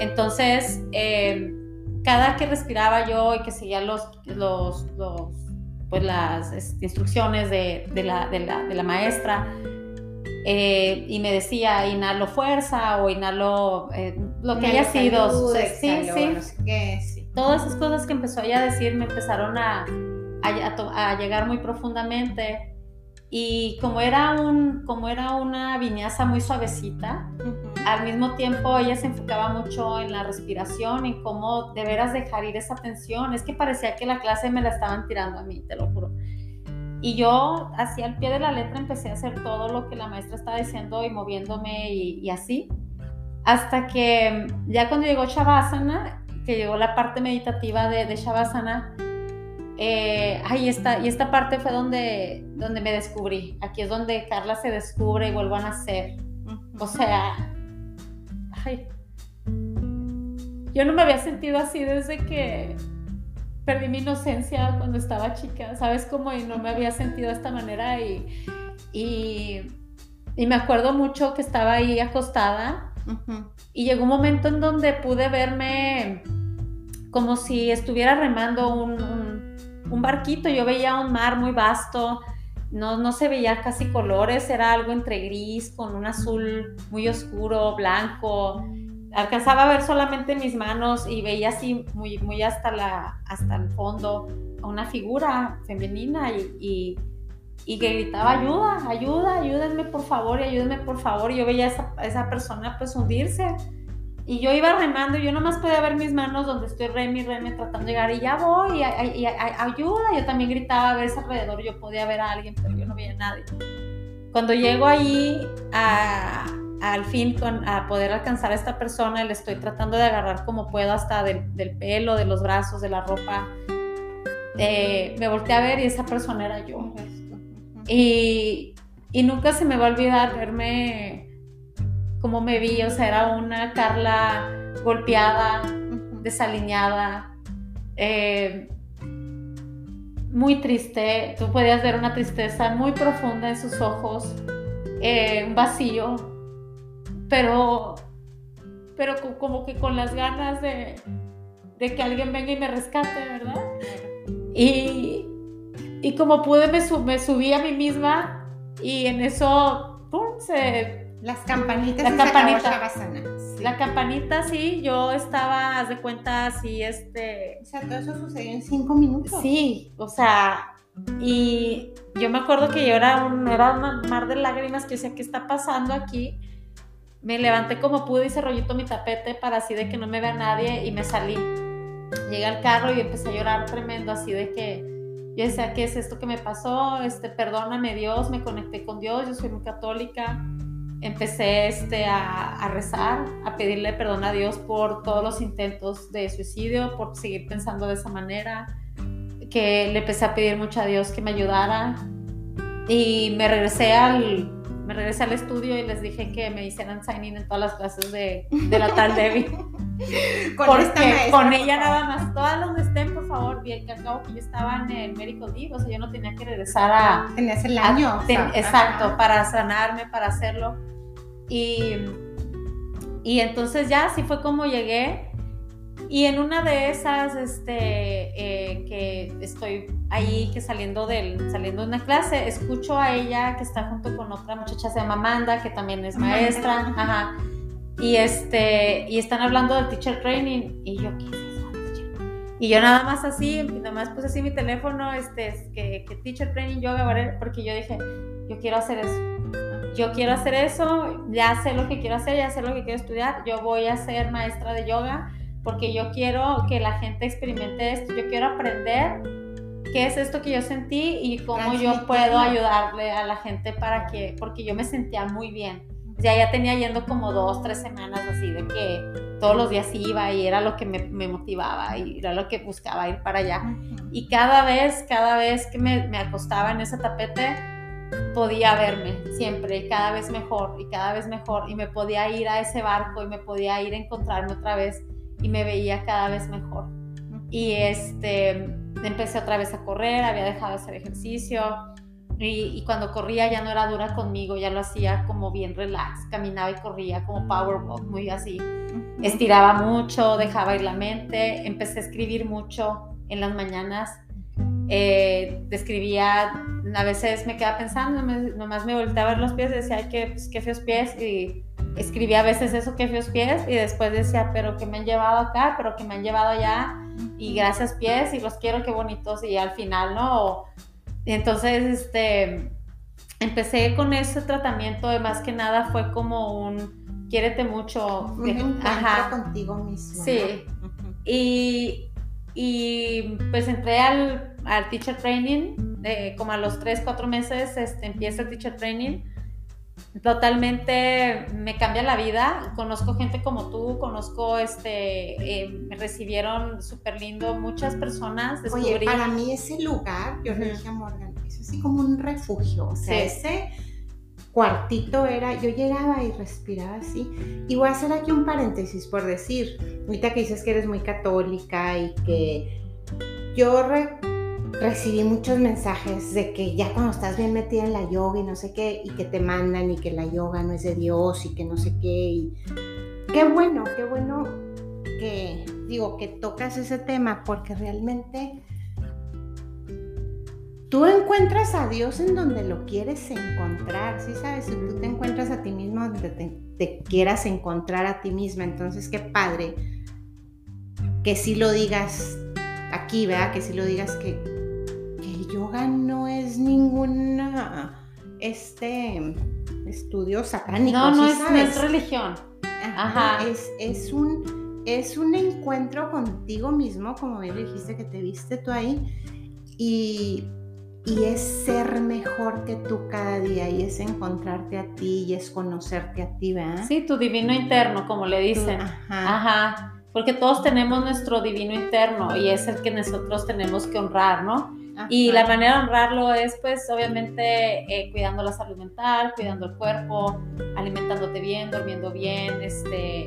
Entonces, eh, cada que respiraba yo y que seguía los, los, los pues las instrucciones de, de, la, de, la, de la, maestra, eh, y me decía inhalo fuerza o inhalo eh, lo que haya sido. sí, sí. Todas esas cosas que empezó ella a decir me empezaron a, a, a llegar muy profundamente y como era, un, como era una viñaza muy suavecita, al mismo tiempo ella se enfocaba mucho en la respiración, en cómo de veras dejar ir esa tensión. Es que parecía que la clase me la estaban tirando a mí, te lo juro. Y yo, así al pie de la letra, empecé a hacer todo lo que la maestra estaba diciendo y moviéndome y, así. Hasta que ya cuando llegó Shavasana, que llegó la parte meditativa de, de Shavasana, eh, ay, esta, y esta parte fue donde, donde me descubrí. Aquí es donde Carla se descubre y vuelve a nacer. O sea, ay, yo no me había sentido así desde que perdí mi inocencia cuando estaba chica, ¿sabes? cómo? y no me había sentido de esta manera y, y, me acuerdo mucho que estaba ahí acostada y llegó un momento en donde pude verme como si estuviera remando un un barquito, yo veía un mar muy vasto, no, no se veía casi colores, era algo entre gris con un azul muy oscuro, blanco. Alcanzaba a ver solamente mis manos y veía así muy, muy hasta, la, hasta el fondo una figura femenina y, y, que gritaba ayuda, ayuda, ayúdenme por favor y ayúdenme por favor. Y yo veía a esa, a esa persona pues hundirse y yo iba remando y yo nomás podía ver mis manos donde estoy remi, remi, tratando de llegar y ya voy, y, ayuda. Yo también gritaba a ver alrededor, yo podía ver a alguien, pero yo no veía a nadie. Cuando llego ahí al fin con, a poder alcanzar a esta persona, le estoy tratando de agarrar como puedo hasta del, pelo, de los brazos, de la ropa. Eh, me volteé a ver y esa persona era yo. Y, y nunca se me va a olvidar verme como me vi, o sea, era una Carla golpeada, desaliñada, eh, muy triste, tú podías ver una tristeza muy profunda en sus ojos, eh, un vacío, pero, pero como que con las ganas de, que alguien venga y me rescate, ¿verdad? Y, y como pude me, me subí a mí misma y en eso, ¡pum!, se las campanitas. La campanita. La campanita, sí, yo estaba, haz de cuenta, así, este... O sea, todo eso sucedió en cinco minutos. Sí, o sea, y yo me acuerdo que yo era un, era un mar de lágrimas que decía, ¿qué está pasando aquí? Me levanté como pude, hice rollito mi tapete para así de que no me vea nadie y me salí. llegué al carro y empecé a llorar tremendo, así de que yo decía, ¿qué es esto que me pasó? Este, perdóname Dios, me conecté con Dios, yo soy muy católica. Empecé este, a, rezar, a pedirle perdón a Dios por todos los intentos de suicidio, por seguir pensando de esa manera, que le empecé a pedir mucho a Dios que me ayudara. Y me regresé al, me regresé al estudio y les dije que me hicieran signing en todas las clases de, de la tal Debbie. Con Porque esta maestra, con ella nada más, todas donde estén, por favor, bien que al cabo que yo estaba en el medical leave, o sea, yo no tenía que regresar a... Tenías el a- año. o ten- sea, exacto, ajá. para sanarme, para hacerlo. Y, y entonces ya así fue como llegué. Y en una de esas, este, eh, que estoy ahí, que saliendo, del, saliendo de una clase, escucho a ella que está junto con otra muchacha, se llama Amanda, que también es maestra. ajá. Ajá. Y, este, y están hablando del teacher training. Y yo, ¿qué es eso? teacher? Y yo nada más así, nada más puse así mi teléfono, este, es que, que teacher training yoga, ¿vale? porque yo dije, yo quiero hacer eso. Yo quiero hacer eso, ya sé lo que quiero hacer, ya sé lo que quiero estudiar. Yo voy a ser maestra de yoga porque yo quiero que la gente experimente esto. Yo quiero aprender qué es esto que yo sentí y cómo yo puedo ayudarle a la gente para que, porque yo me sentía muy bien. Ya, ya tenía yendo como dos, tres semanas así de que todos los días iba y era lo que me, me motivaba y era lo que buscaba ir para allá. Y cada vez, cada vez que me, me acostaba en ese tapete, podía verme siempre, y cada vez mejor y cada vez mejor. Y me podía ir a ese barco y me podía ir a encontrarme otra vez y me veía cada vez mejor. Y este, empecé otra vez a correr, había dejado de hacer ejercicio. Y, y cuando corría ya no era dura conmigo, ya lo hacía como bien relax, caminaba y corría como power walk, muy así estiraba mucho, dejaba ir la mente, empecé a escribir mucho en las mañanas, eh, escribía, a veces me quedaba pensando, me- nomás me volteaba a ver los pies y decía, ay, qué, pues, qué feos pies, y escribía a veces eso, qué feos pies, y después decía, pero que me han llevado acá, pero que me han llevado allá, y gracias pies, y los quiero, qué bonitos, y al final, ¿no? Y entonces, este, empecé con ese tratamiento, de más que nada fue como un, quiérete mucho, Un de- encuentro ajá, contigo mismo. Sí. y, y pues entré al, al teacher training, de, como a los 3, 4 meses este, empieza el teacher training. Totalmente me cambia la vida. Conozco gente como tú, conozco, este, eh, me recibieron súper lindo muchas personas. Descubrí, Oye, para mí ese lugar, yo le dije a Morgan, es así como un refugio. O sea, Sí. ese cuartito era, yo llegaba y respiraba así. Y voy a hacer aquí un paréntesis por decir, ahorita que dices que eres muy católica y que yo re- recibí muchos mensajes de que ya cuando estás bien metida en la yoga y no sé qué, y que te mandan y que la yoga no es de Dios y que no sé qué. Y qué bueno, qué bueno que digo que tocas ese tema porque realmente tú encuentras a Dios en donde lo quieres encontrar, ¿sí sabes? Si tú te encuentras a ti mismo donde te, quieras encontrar a ti misma, entonces qué padre que sí lo digas aquí, ¿verdad? Que sí lo digas que el yoga no es ninguna este estudio satánico, no, no ¿sí es, no sabes? es religión. Ajá, Ajá. Es, es un, es un encuentro contigo mismo, como bien dijiste que te viste tú ahí, y, y es ser mejor que tú cada día, y es encontrarte a ti, y es conocerte a ti, ¿verdad? Sí, tu divino interno, como le dicen. Ajá. Ajá, porque todos tenemos nuestro divino interno y es el que nosotros tenemos que honrar, ¿no? Y ajá. la manera de honrarlo es, pues, obviamente, eh, cuidando la salud mental, cuidando el cuerpo, alimentándote bien, durmiendo bien, este,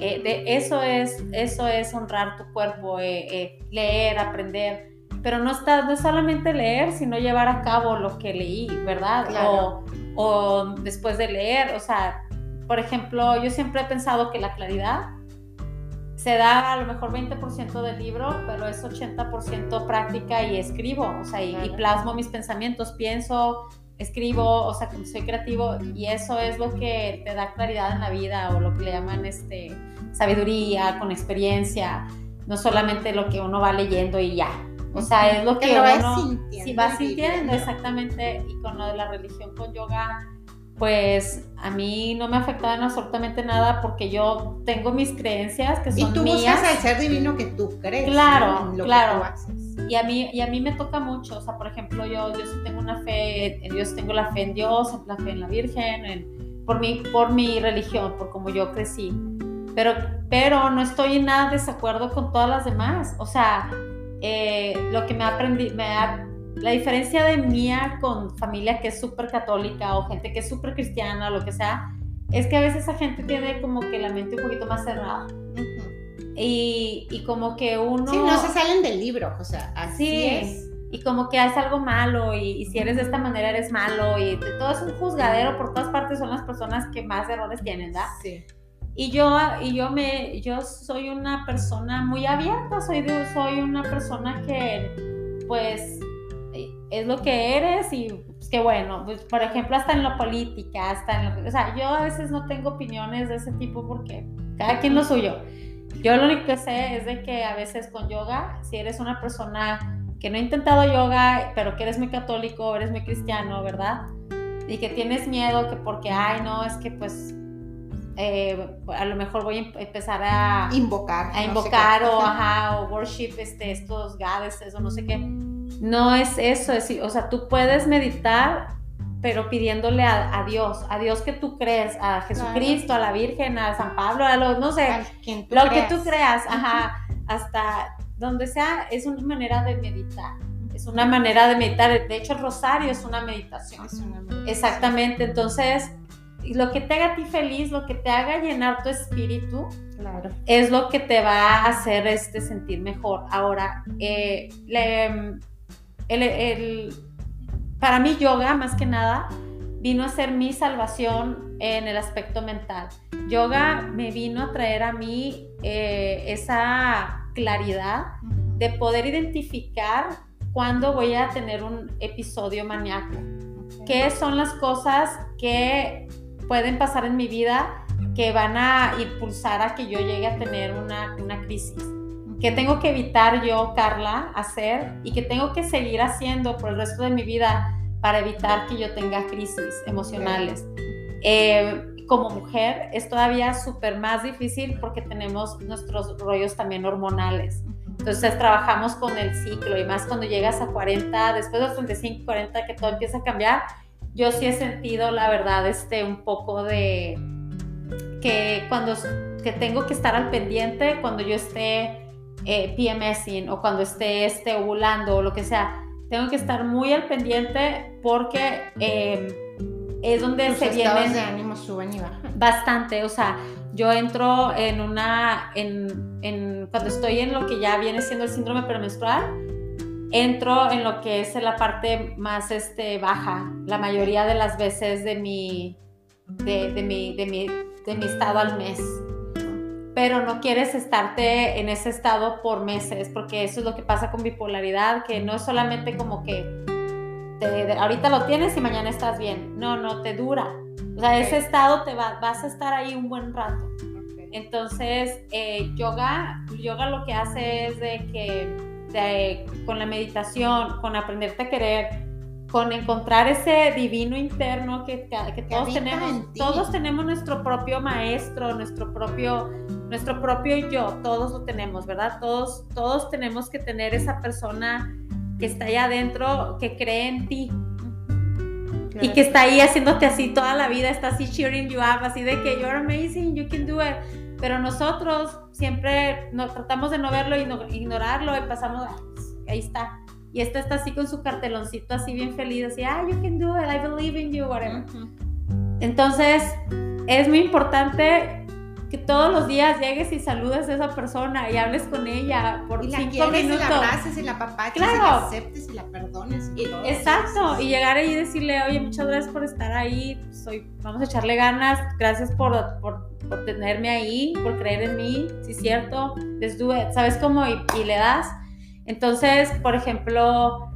eh, de, eso es, eso es honrar tu cuerpo, eh, eh, leer, aprender, pero no está, no es solamente leer, sino llevar a cabo lo que leí, ¿verdad? Claro. O, o después de leer, o sea, por ejemplo, yo siempre he pensado que la claridad se da a lo mejor 20% del libro, pero es 80% práctica y escribo, o sea, y, y Claro. plasmo mis pensamientos, pienso, escribo, o sea, como soy creativo y eso es lo que te da claridad en la vida o lo que le llaman este sabiduría, con experiencia, no solamente lo que uno va leyendo y ya. O sea, es lo que, Que lo uno sintiendo si va sintiendo exactamente y con lo de la religión con yoga pues a mí no me afectaba en absolutamente nada porque yo tengo mis creencias que son y tú mías. buscas el ser divino que tú crees. Claro, ¿no? en lo claro. Que tú haces. Y a mí y a mí me toca mucho, o sea, por ejemplo, yo yo sí tengo una fe en Dios, tengo la fe en Dios, la fe en la Virgen, en, por mi por mi religión, por como yo crecí. Pero pero no estoy en nada desacuerdo con todas las demás, o sea, eh, lo que me aprendí me ha la diferencia de mía con familia que es súper católica o gente que es súper cristiana o lo que sea, es que a veces esa gente tiene como que la mente un poquito más cerrada. Ujú. Y, y como que uno... Sí, no se salen del libro, o sea, así Sí, es. y como que es algo malo y, y si eres de esta manera eres malo y todo es un juzgadero, por todas partes son las personas que más errores tienen, ¿verdad? Sí. Y yo, y yo, me, yo soy una persona muy abierta, soy, de- soy una persona que, pues, es lo que eres y pues, que bueno, pues, por ejemplo, hasta en la política, hasta en lo- o sea, yo a veces no tengo opiniones de ese tipo porque cada quien lo suyo. Yo lo único que sé es de que a veces con yoga, si eres una persona que no ha intentado yoga, pero que eres muy católico, eres muy cristiano, ¿verdad? Y que tienes miedo que porque, ay, no, es que pues eh, a lo mejor voy a em- empezar a, Invocar. a no sé invocar o, Ajá. o worship este, estos goddesses o no sé qué. No es eso, es, o sea, tú puedes meditar, pero pidiéndole a, a Dios, a Dios que tú crees, a Jesucristo, a la Virgen, a San Pablo, a lo, no sé, A quien tú lo creas. que tú creas, ajá, hasta donde sea, es una manera de meditar. Es una manera de meditar. De hecho, el rosario es una meditación. Es una meditación. Exactamente. Entonces, lo que te haga a ti feliz, lo que te haga llenar tu espíritu, Claro. es lo que te va a hacer este, sentir mejor. Ahora, eh, le- el- el- para mí yoga, más que nada, vino a ser mi salvación en el aspecto mental. Yoga me vino a traer a mí eh, esa claridad de poder identificar cuándo voy a tener un episodio maníaco. ¿Qué son las cosas que pueden pasar en mi vida que van a impulsar a que yo llegue a tener una, una crisis? ¿Qué tengo que evitar yo, Carla, hacer y que tengo que seguir haciendo por el resto de mi vida para evitar que yo tenga crisis emocionales? Eh, como mujer es todavía súper más difícil porque tenemos nuestros rollos también hormonales. Entonces trabajamos con el ciclo y más cuando llegas a 40, después de los 35, 40, que todo empieza a cambiar. Yo sí he sentido, la verdad, este, un poco de que cuando que tengo que estar al pendiente cuando yo esté eh, PMSing o cuando esté este, ovulando o lo que sea. Tengo que estar muy al pendiente porque eh, es donde Tus se vienen de ánimo suben y bajan. bastante, o sea, yo entro en una, en, en- cuando estoy en lo que ya viene siendo el síndrome premenstrual, entro en lo que es la parte más este, baja, la mayoría de las veces de mi, de, de mi, de, mi, de mi estado al mes. Pero no quieres estarte en ese estado por meses, porque eso es lo que pasa con bipolaridad, que no es solamente como que te- ahorita lo tienes y mañana estás bien. No, no, te dura. O sea, ese Ok. estado te va, vas a estar ahí un buen rato. Ok. Entonces, eh, yoga, yoga lo que hace es de que de- con la meditación, con aprenderte a querer, con encontrar ese divino interno que, todos tenemos, todos tenemos nuestro propio maestro, nuestro propio, nuestro propio yo, todos lo tenemos, ¿verdad? Todos, todos tenemos que tener esa persona que está allá adentro, que cree en ti, y que está ahí haciéndote así toda la vida, está así cheering you up, así de que you're amazing, you can do it. Pero nosotros siempre no, tratamos de no verlo ignorarlo y pasamos, "Ah, pues, ahí está. Y esta está así con su carteloncito así bien feliz, así, ah, you can do it, I believe in you, whatever. Ujú. Entonces, es muy importante que todos los días llegues y saludes a esa persona y hables con ella por Y la cinco quieres, y minutos. la abraces, y la apapaches, y la Claro. aceptes, y la perdones. y Y- todo. Exacto, y llegar ahí y decirle, oye, muchas gracias por estar ahí, soy, vamos a echarle ganas, gracias por, por, por tenerme ahí, por creer en mí, sí es cierto, let's do it, ¿sabes cómo? Y, y le das. Entonces, por ejemplo,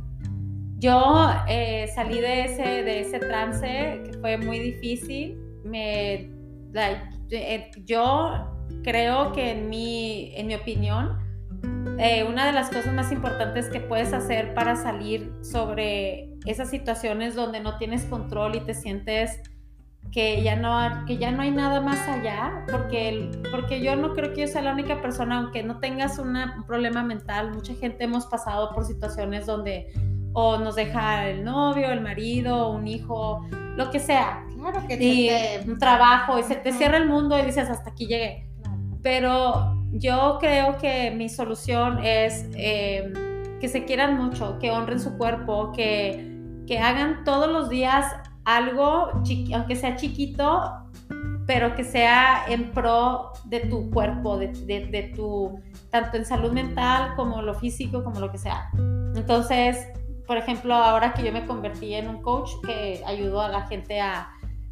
yo eh, salí de ese, de ese trance que fue muy difícil, me, eh, yo creo que en mi, en mi opinión, eh, una de las cosas más importantes que puedes hacer para salir sobre esas situaciones donde no tienes control y te sientes que ya no, que ya no hay nada más allá, porque, porque yo no creo que yo sea la única persona, aunque no tengas un problema mental, mucha gente hemos pasado por situaciones donde o nos deja el novio, el marido, un hijo, lo que sea. Claro que y un trabajo, y se te cierra el mundo y dices, hasta aquí llegué. Pero yo creo que mi solución es eh, que se quieran mucho, que honren su cuerpo, que, que hagan todos los días algo, aunque sea chiquito, pero que sea en pro de tu cuerpo, de, de, tu, tanto en salud mental como lo físico, como lo que sea. Entonces, por ejemplo, ahora que yo me convertí en un coach que ayudo a la gente a,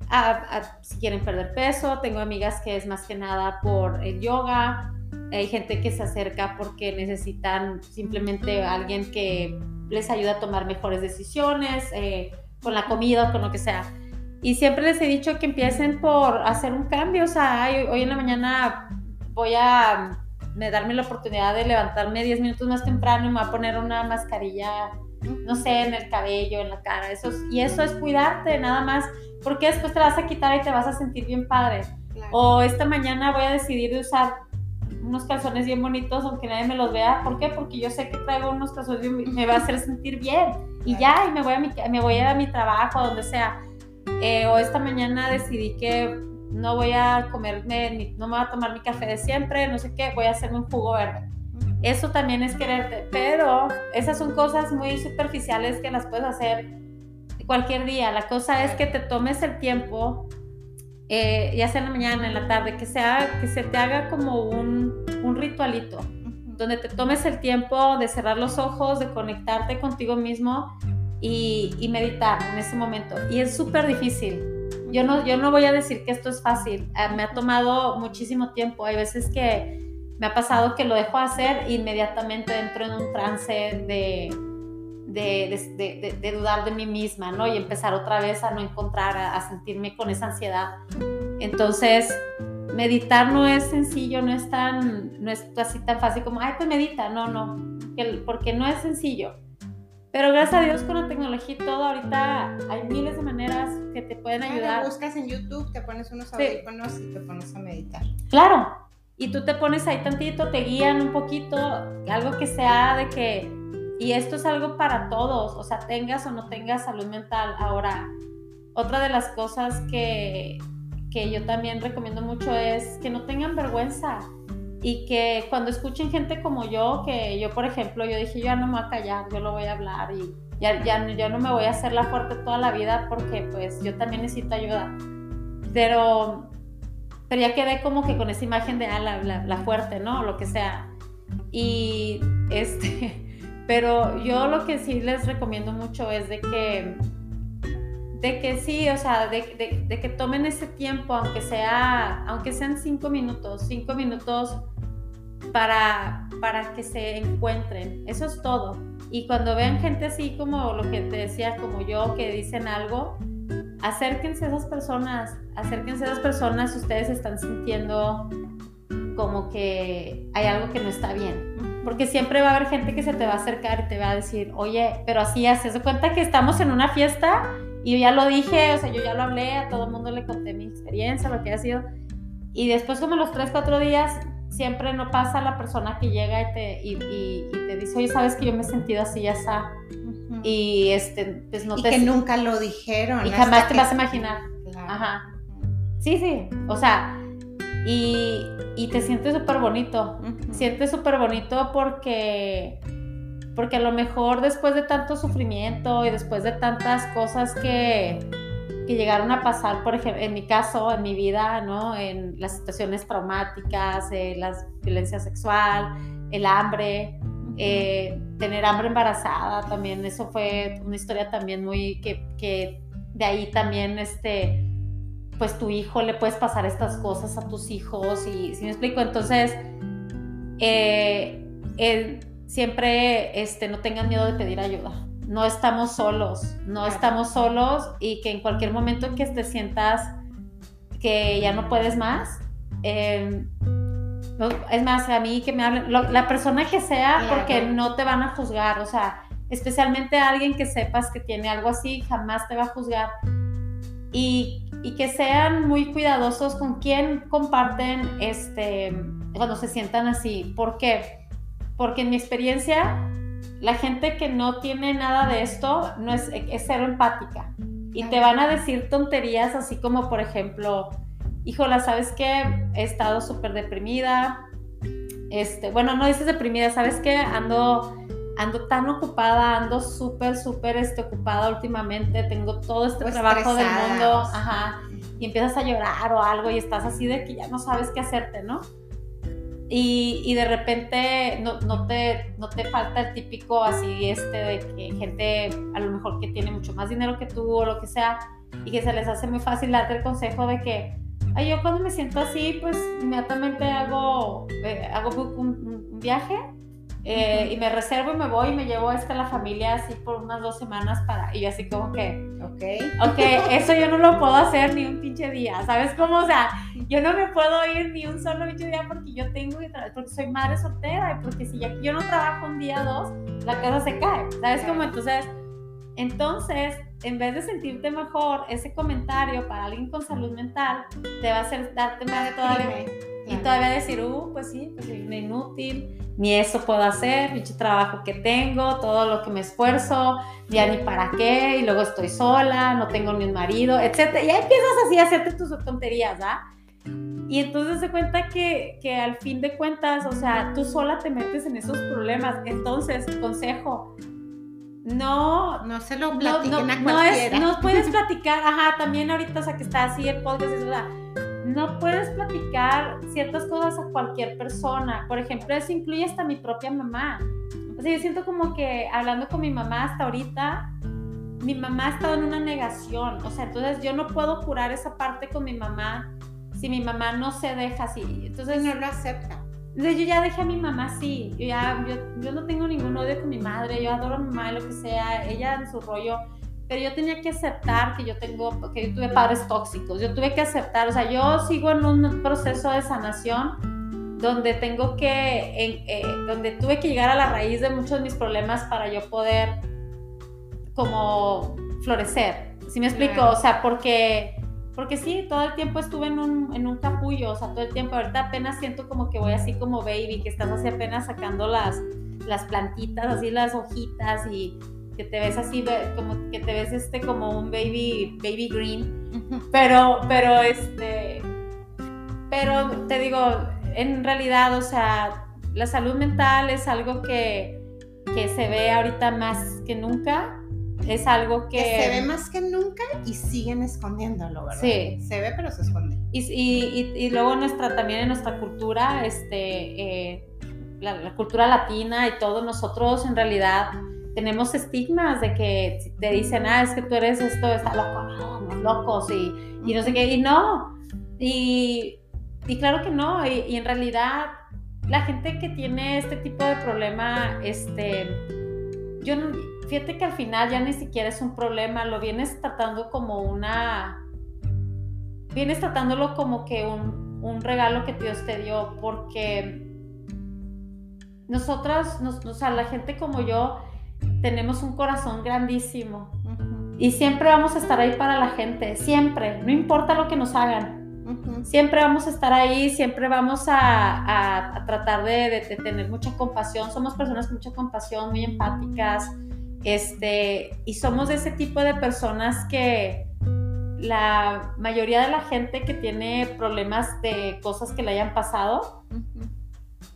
a, si quieren perder peso, tengo amigas que es más que nada por el yoga, hay gente que se acerca porque necesitan simplemente alguien que les ayude a tomar mejores decisiones. Eh, con la comida, con lo que sea. Y siempre les he dicho que empiecen por hacer un cambio. O sea, hoy, en la mañana voy a me darme la oportunidad de levantarme 10 minutos más temprano y me voy a poner una mascarilla, no sé, en el cabello, en la cara. Eso y eso es cuidarte, nada más. Porque después te vas a quitar y te vas a sentir bien padre. O esta mañana voy a decidir de usar unos calzones bien bonitos, aunque nadie me los vea. ¿Por qué? Porque yo sé que traigo unos calzones y me va a hacer sentir bien. Y ya, y me voy a mi, a, mi trabajo, donde sea. Eh, o esta mañana decidí que no voy a comerme, no me voy a tomar mi café de siempre, no sé qué, voy a hacerme un jugo verde. Eso también es quererte, pero esas son cosas muy superficiales que las puedes hacer cualquier día. La cosa es que te tomes el tiempo eh, ya sea en la mañana, en la tarde, que, sea, que se te haga como un, un ritualito, donde te tomes el tiempo de cerrar los ojos, de conectarte contigo mismo y, y meditar en ese momento. Y es súper difícil. Yo no, yo no voy a decir que esto es fácil. Eh, me ha tomado muchísimo tiempo. Hay veces que me ha pasado que lo dejo hacer e inmediatamente entro en un trance de, de, de, de, dudar de mí misma, ¿no? Y empezar otra vez a no encontrar, a, sentirme con esa ansiedad. Entonces, meditar no es sencillo, no es tan, no es así tan fácil como, ay, pues medita, no, no, porque no es sencillo. Pero gracias a Dios con la tecnología y todo, ahorita hay miles de maneras que te pueden ayudar. buscas en YouTube, te pones unos audífonos y te pones a meditar. Claro, y tú te pones ahí tantito, te guían un poquito, algo que sea de que y esto es algo para todos, o sea, tengas o no tengas salud mental. Ahora, otra de las cosas que, que yo también recomiendo mucho es que no tengan vergüenza y que cuando escuchen gente como yo, que yo, por ejemplo, yo dije, yo ya no me voy a callar, yo lo voy a hablar y ya, ya yo no me voy a hacer la fuerte toda la vida porque pues yo también necesito ayuda. Pero, pero ya quedé como que con esa imagen de ah, la, la, la fuerte, ¿no? Lo que sea. Y este... Pero yo lo que sí les recomiendo mucho es de que, de que sí, o sea, de, que tomen ese tiempo, aunque, sea, aunque sean cinco minutos, cinco minutos para, para que se encuentren. Eso es todo. Y cuando vean gente así como lo que te decía, como yo, que dicen algo, acérquense a esas personas, acérquense a esas personas si ustedes están sintiendo como que hay algo que no está bien porque siempre va a haber gente que se te va a acercar y te va a decir, oye, pero así haces de cuenta que estamos en una fiesta y yo ya lo dije, o sea, yo ya lo hablé, a todo el mundo le conté mi experiencia, lo que ha sido. Y después, como los 3, 4 días, siempre no pasa la persona que llega y te, y, te dice, oye, sabes que yo me he sentido así, ya está. Y este, pues no y te. que nunca lo dijeron. Y jamás te vas a imaginar. Ajá. Sí, sí. O sea, y, y te sientes súper bonito. Sientes súper bonito porque, porque a lo mejor después de tanto sufrimiento y después de tantas cosas que, que llegaron a pasar, por ejemplo, en mi caso, en mi vida, ¿no? En las situaciones traumáticas, eh, la violencia sexual, el hambre, eh, tener hambre embarazada también, eso fue una historia también muy que, que de ahí también este pues tu hijo le puedes pasar estas cosas a tus hijos y si me explico, entonces eh, siempre este, no tengan miedo de pedir ayuda. No estamos solos, no estamos solos y que en cualquier momento en que te sientas que ya no puedes más, em, es más, a mí que me hablen, la persona que sea, porque no te van a juzgar, o sea, especialmente a alguien que sepas que tiene algo así, jamás te va a juzgar. Y y que sean muy cuidadosos con quién comparten este, cuando se sientan así. ¿Por qué? Porque en mi experiencia, la gente que no tiene nada de esto no es, es cero empática. Y te van a decir tonterías así como, por ejemplo, híjola, ¿sabes qué? He estado súper deprimida. Este, bueno, no dices deprimida, ¿sabes qué? Ando, ando tan ocupada, ando súper, súper este, ocupada últimamente, tengo todo este trabajo del mundo, ajá, y empiezas a llorar o algo y estás así de que ya no sabes qué hacerte, ¿no? Y, y de repente no, no, te, no te falta el típico así este de que gente a lo mejor que tiene mucho más dinero que tú o lo que sea y que se les hace muy fácil darte el consejo de que Ay, yo cuando me siento así, pues inmediatamente hago, eh, hago un, un viaje eh, y me reservo y me voy y me llevo esta la familia así por unas dos semanas para... Y yo así como que... Ok. Ok, eso yo no lo puedo hacer ni un pinche día, ¿sabes cómo? O sea, yo no me puedo ir ni un solo pinche día porque yo tengo que porque soy madre soltera y porque si yo no trabajo un día o dos, la casa se cae, ¿sabes cómo? Entonces, entonces en vez de sentirte mejor, ese comentario para alguien con salud mental te va a hacer darte más todavía. Y todavía decir, uh, pues sí, pues soy inútil, ni eso puedo hacer, mucho trabajo que tengo, todo lo que me esfuerzo, ya ni para qué, y luego estoy sola, no tengo ni un marido, etc. Y ahí empiezas así a hacerte tus tonterías, ¿ah? Y entonces se cuenta que, que al fin de cuentas, o sea, tú sola te metes en esos problemas. Entonces, consejo, no, no se lo platiquen no, a cualquiera. No, no puedes platicar, ajá, también ahorita, o sea, que está así el podcast, es verdad. No puedes platicar ciertas cosas a cualquier persona. Por ejemplo, eso incluye hasta mi propia mamá. O sea, yo siento como que hablando con mi mamá hasta ahorita, mi mamá ha estado en una negación. O sea, entonces yo no puedo curar esa parte con mi mamá si mi mamá no se deja así. Entonces no lo acepta yo ya dejé a mi mamá así, yo ya, yo, no tengo ningún odio con mi madre, yo adoro a mi madre, lo que sea, ella en su rollo, pero yo tenía que aceptar que yo tengo, que yo tuve padres tóxicos, yo tuve que aceptar, o sea, yo sigo en un proceso de sanación donde tengo que, eh, donde tuve que llegar a la raíz de muchos de mis problemas para yo poder como florecer, ¿sí me explico? O sea, porque porque sí, todo el tiempo estuve en un, en un capullo, o sea, todo el tiempo. Ahorita apenas siento como que voy así como baby, que estás así apenas sacando las, las plantitas, así las hojitas y que te ves así, como que te ves este como un baby, baby green. Pero, pero este, pero te digo, en realidad, o sea, la salud mental es algo que, que se ve ahorita más que nunca es algo que... se ve más que nunca y siguen escondiéndolo, ¿verdad? Sí. Se ve pero se esconde. Y, y, y, luego nuestra, también en nuestra cultura, este, eh, la, cultura latina y todos nosotros en realidad tenemos estigmas de que te dicen, ah, es que tú eres esto, está loco, no, no locos y, y no sé qué, y no. Y, y claro que no, y, en realidad la gente que tiene este tipo de problema, este, yo no fíjate que al final ya ni siquiera es un problema, lo vienes tratando como una, vienes tratándolo como que un, un regalo que Dios te dio, porque nosotras, nos, o sea, la gente como yo, tenemos un corazón grandísimo y siempre vamos a estar ahí para la gente, siempre, no importa lo que nos hagan. Siempre vamos a estar ahí, siempre vamos a, a, tratar de, de, tener mucha compasión. Somos personas con mucha compasión, muy empáticas, este, y somos de ese tipo de personas que la mayoría de la gente que tiene problemas de cosas que le hayan pasado,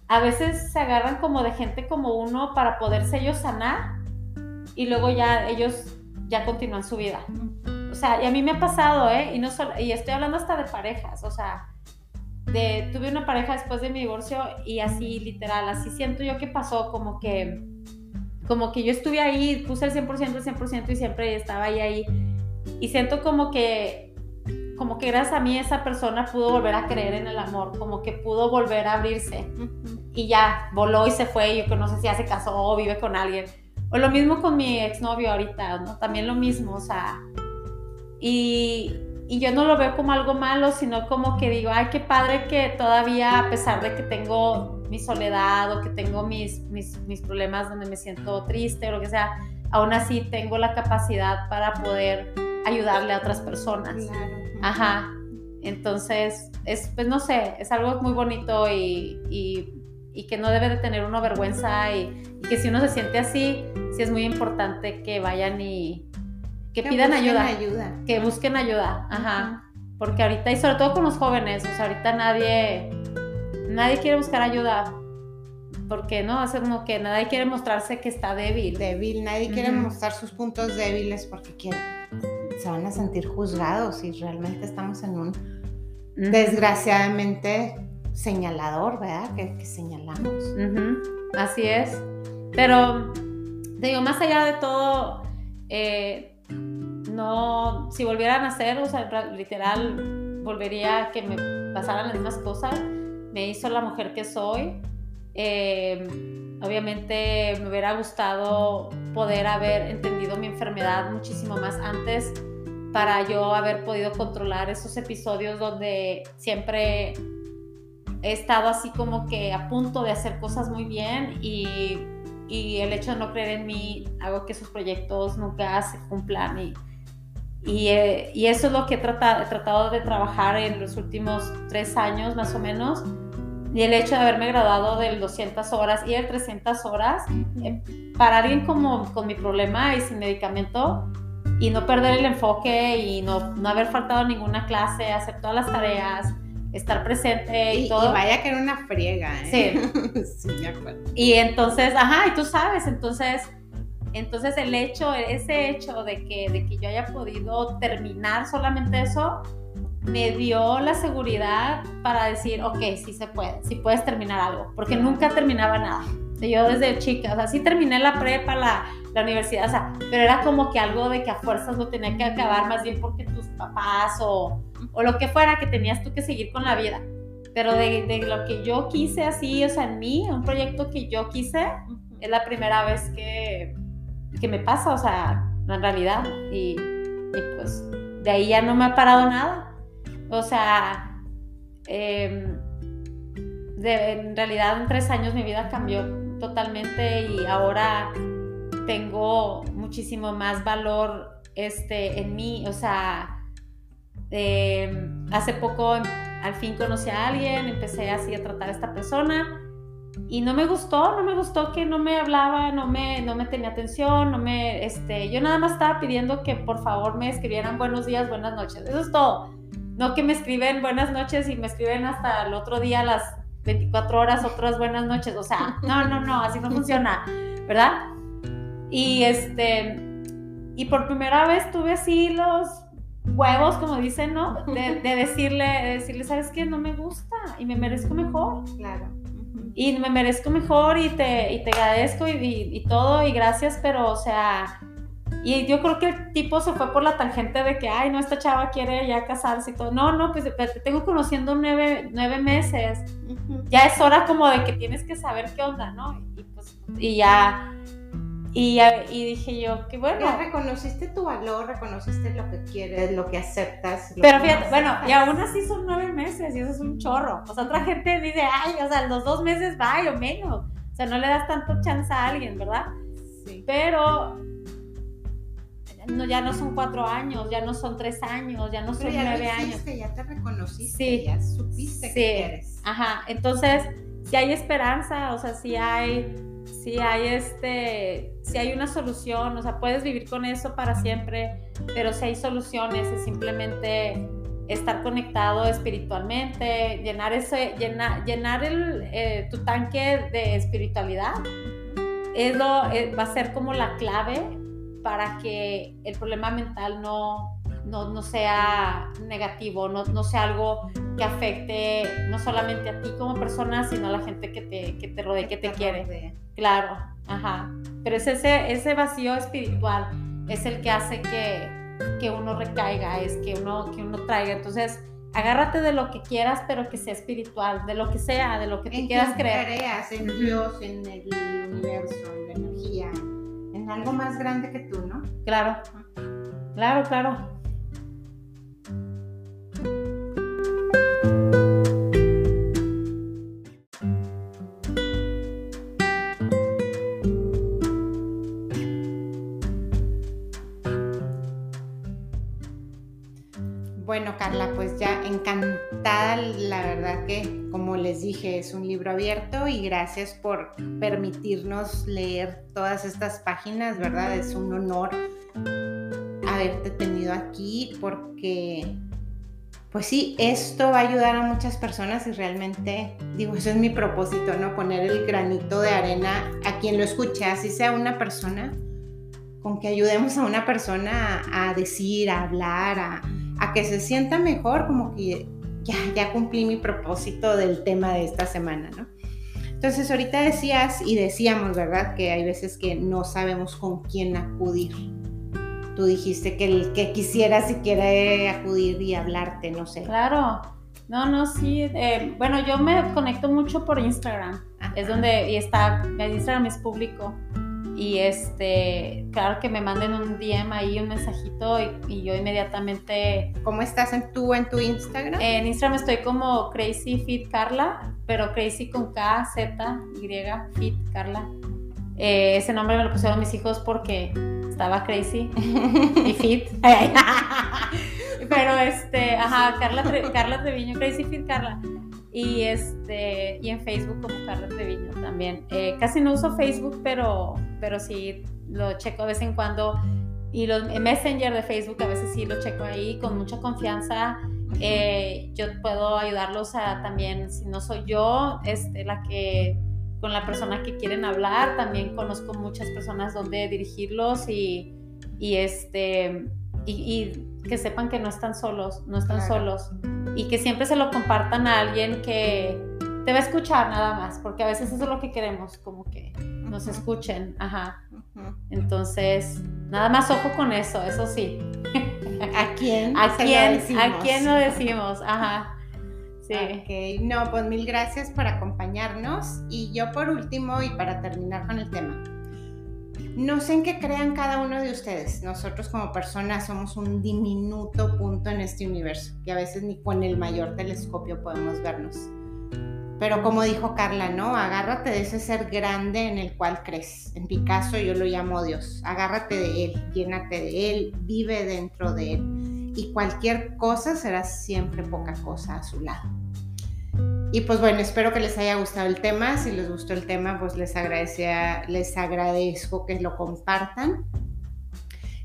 a veces se agarran como de gente como uno para poderse ellos sanar y luego ya ellos ya continúan su vida. O sea, y a mí me ha pasado, ¿eh? Y, no solo, y estoy hablando hasta de parejas, o sea, de, tuve una pareja después de mi divorcio y así literal, así siento yo que pasó como que como que yo estuve ahí, puse el 100%, el 100% y siempre estaba ahí, ahí. Y siento como que, como que gracias a mí esa persona pudo volver a creer en el amor, como que pudo volver a abrirse. Y ya, voló y se fue, yo que no sé si ya se casó o vive con alguien. O lo mismo con mi exnovio ahorita, ¿no? También lo mismo, o sea. Y, y yo no lo veo como algo malo, sino como que digo, ay, qué padre que todavía, a pesar de que tengo mi soledad o que tengo mis, mis, mis problemas donde me siento triste o lo que sea, aún así tengo la capacidad para poder ayudarle a otras personas. Ajá. Entonces, es, pues no sé, es algo muy bonito y, y, que no debe de tener uno vergüenza y, que si uno se siente así, sí es muy importante que vayan y que, pidan ayuda, ayuda. Que busquen ayuda. Ajá. Porque ahorita, y sobre todo con los jóvenes, o sea, ahorita nadie, nadie quiere buscar ayuda porque no, es como que nadie quiere mostrarse que está débil. Débil, nadie quiere mostrar sus puntos débiles porque quieren, se van a sentir juzgados y realmente estamos en un, desgraciadamente, señalador, ¿verdad? Que, señalamos. Así es. Pero, digo, más allá de todo, eh, no, si volvieran a hacer, o sea, literal, volvería a que me pasaran las mismas cosas. Me hizo la mujer que soy eh, obviamente me hubiera gustado poder haber entendido mi enfermedad muchísimo más antes para yo haber podido controlar esos episodios donde siempre he estado así como que a punto de hacer cosas muy bien y, y el hecho de no creer en mí hago que esos proyectos nunca se cumplan y, y, eh, y eso es lo que he tratado, he tratado de trabajar en los últimos tres años más o menos. Y el hecho de haberme graduado del 200 horas y el 300 horas, eh, para alguien como con mi problema y sin medicamento, y no perder el enfoque y no, no haber faltado ninguna clase, hacer todas las tareas, estar presente y, todo. Y vaya que era una friega, ¿eh? Sí. sí, me acuerdo. Y entonces, ajá, y tú sabes, entonces, entonces el hecho, ese hecho de que, de que yo haya podido terminar solamente eso, me dio la seguridad para decir, ok, sí se puede, sí puedes terminar algo, porque nunca terminaba nada. Yo desde chica, o sea, sí terminé la prepa, la, la universidad, o sea, pero era como que algo de que a fuerzas lo tenía que acabar, más bien porque tus papás o, o lo que fuera, que tenías tú que seguir con la vida. Pero de, de, lo que yo quise así, o sea, en mí, un proyecto que yo quise, es la primera vez que, que me pasa, o sea, en realidad. Y, y pues de ahí ya no me ha parado nada. O sea, em, en realidad en tres años mi vida cambió totalmente y ahora tengo muchísimo más valor este, en mí. O sea, hace poco al fin conocí a alguien, empecé así a tratar a esta persona y no me gustó, no me gustó que no me hablaba, no me, no me tenía atención, no me, este, yo nada más estaba pidiendo que por favor me escribieran buenos días, buenas noches, eso es todo. No que me escriben buenas noches y me escriben hasta el otro día las 24 horas otras buenas noches. O sea, no, no, no, así no funciona, ¿verdad? Y este, y por primera vez tuve así los huevos, como dicen, ¿no? De, decirle, decirle, ¿sabes qué? No me gusta y me merezco mejor. Claro. Y me merezco mejor y te, y te agradezco y, y todo y gracias, pero o sea, y yo creo que el tipo se fue por la tangente de que, ay, no, esta chava quiere ya casarse y todo. No, no, pues te tengo conociendo nueve, nueve meses. Ya es hora como de que tienes que saber qué onda, ¿no? Y, pues, y ya, y, y dije yo, qué bueno. Ya reconociste tu valor, reconociste lo que quieres, lo que aceptas. Pero fíjate, bueno, y aún así son nueve meses y eso es un chorro. O sea, otra gente dice, ay, o sea, los dos meses va o menos. O sea, no le das tanto chance a alguien, ¿verdad? Sí. Pero no, ya no son cuatro años, ya no son tres años, ya no son nueve años. Ya te reconociste, sí, ya supiste que eres. Ajá, entonces, si hay esperanza, o sea, si hay, si hay este, si hay una solución, o sea, puedes vivir con eso para siempre, pero si hay soluciones, es simplemente estar conectado espiritualmente, llenar ese, llenar, llenar el, eh, tu tanque de espiritualidad, es lo, eh, va a ser como la clave para que el problema mental no, no, sea negativo, no, no, sea algo que afecte no solamente a ti como persona, sino a la gente que te, que te rodea, que te, quiere. Claro, ajá. Pero es ese, ese vacío espiritual, es el que hace que, que uno recaiga, es que uno, que uno traiga. Entonces, agárrate de lo que quieras, pero que sea espiritual, de lo que sea, de lo que tú quieras creer. creas en Dios, en el universo, en la energía, algo más grande que tú, ¿no? Claro, claro, claro. Bueno, Carla, encantada, la verdad que como les dije es un libro abierto y gracias por permitirnos leer todas estas páginas, ¿verdad? Es un honor haberte tenido aquí porque pues sí, esto va a ayudar a muchas personas y realmente, digo, eso es mi propósito, ¿no? Poner el granito de arena a quien lo escuche, así sea una persona, con que ayudemos a una persona a, decir, a hablar, a, a, que se sienta mejor, como que ya, ya cumplí mi propósito del tema de esta semana, ¿no? Entonces, ahorita decías y decíamos, ¿verdad? Que hay veces que no sabemos con quién acudir tú dijiste que el que quisiera si quiere acudir y hablarte, no sé. Claro, no, no, sí. Eh, bueno, yo me conecto mucho por Instagram. Es donde, y está, mi Instagram es público. Y este, claro que me manden un DM ahí, un mensajito y, yo inmediatamente... ¿Cómo estás en tu, en tu Instagram? En Instagram estoy como Crazy Fit Carla, pero Crazy con K, Z, Y, Fit Carla. Eh, ese nombre me lo pusieron mis hijos porque estaba crazy y fit. Pero este, ajá, Carla, Carla Treviño, Crazy Fit Carla. Y este, y en Facebook como Carla Treviño también. Eh, casi no uso Facebook, pero, pero sí lo checo de vez en cuando. Y los Messenger de Facebook a veces sí lo checo ahí con mucha confianza. Eh, yo puedo ayudarlos a también, si no soy yo, este, la que con la persona que quieren hablar. También conozco muchas personas donde dirigirlos y, y este, y, que sepan que no están solos, no están solos. Y que siempre se lo compartan a alguien que te va a escuchar nada más, porque a veces eso es lo que queremos, como que nos escuchen. Ajá. Entonces, nada más ojo con eso, eso sí. ¿A quién? ¿A quién? ¿A quién lo decimos? Ajá. Sí. Ok, no, pues mil gracias por acompañarnos. Y yo por último, y para terminar con el tema, no sé en qué crean cada uno de ustedes. Nosotros como personas somos un diminuto punto en este universo, que a veces ni con el mayor telescopio podemos vernos. Pero como dijo Carla, ¿no? Agárrate de ese ser grande en el cual crees. En mi caso yo lo llamo Dios. Agárrate de Él, llénate de Él, vive dentro de Él y cualquier cosa será siempre poca cosa a su lado. Y pues bueno, espero que les haya gustado el tema. Si les gustó el tema, pues les, les agradezco que lo compartan.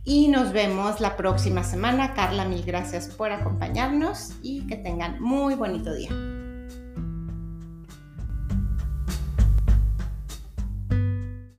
Y nos vemos la próxima semana. Carla, mil gracias por acompañarnos y que tengan muy bonito día.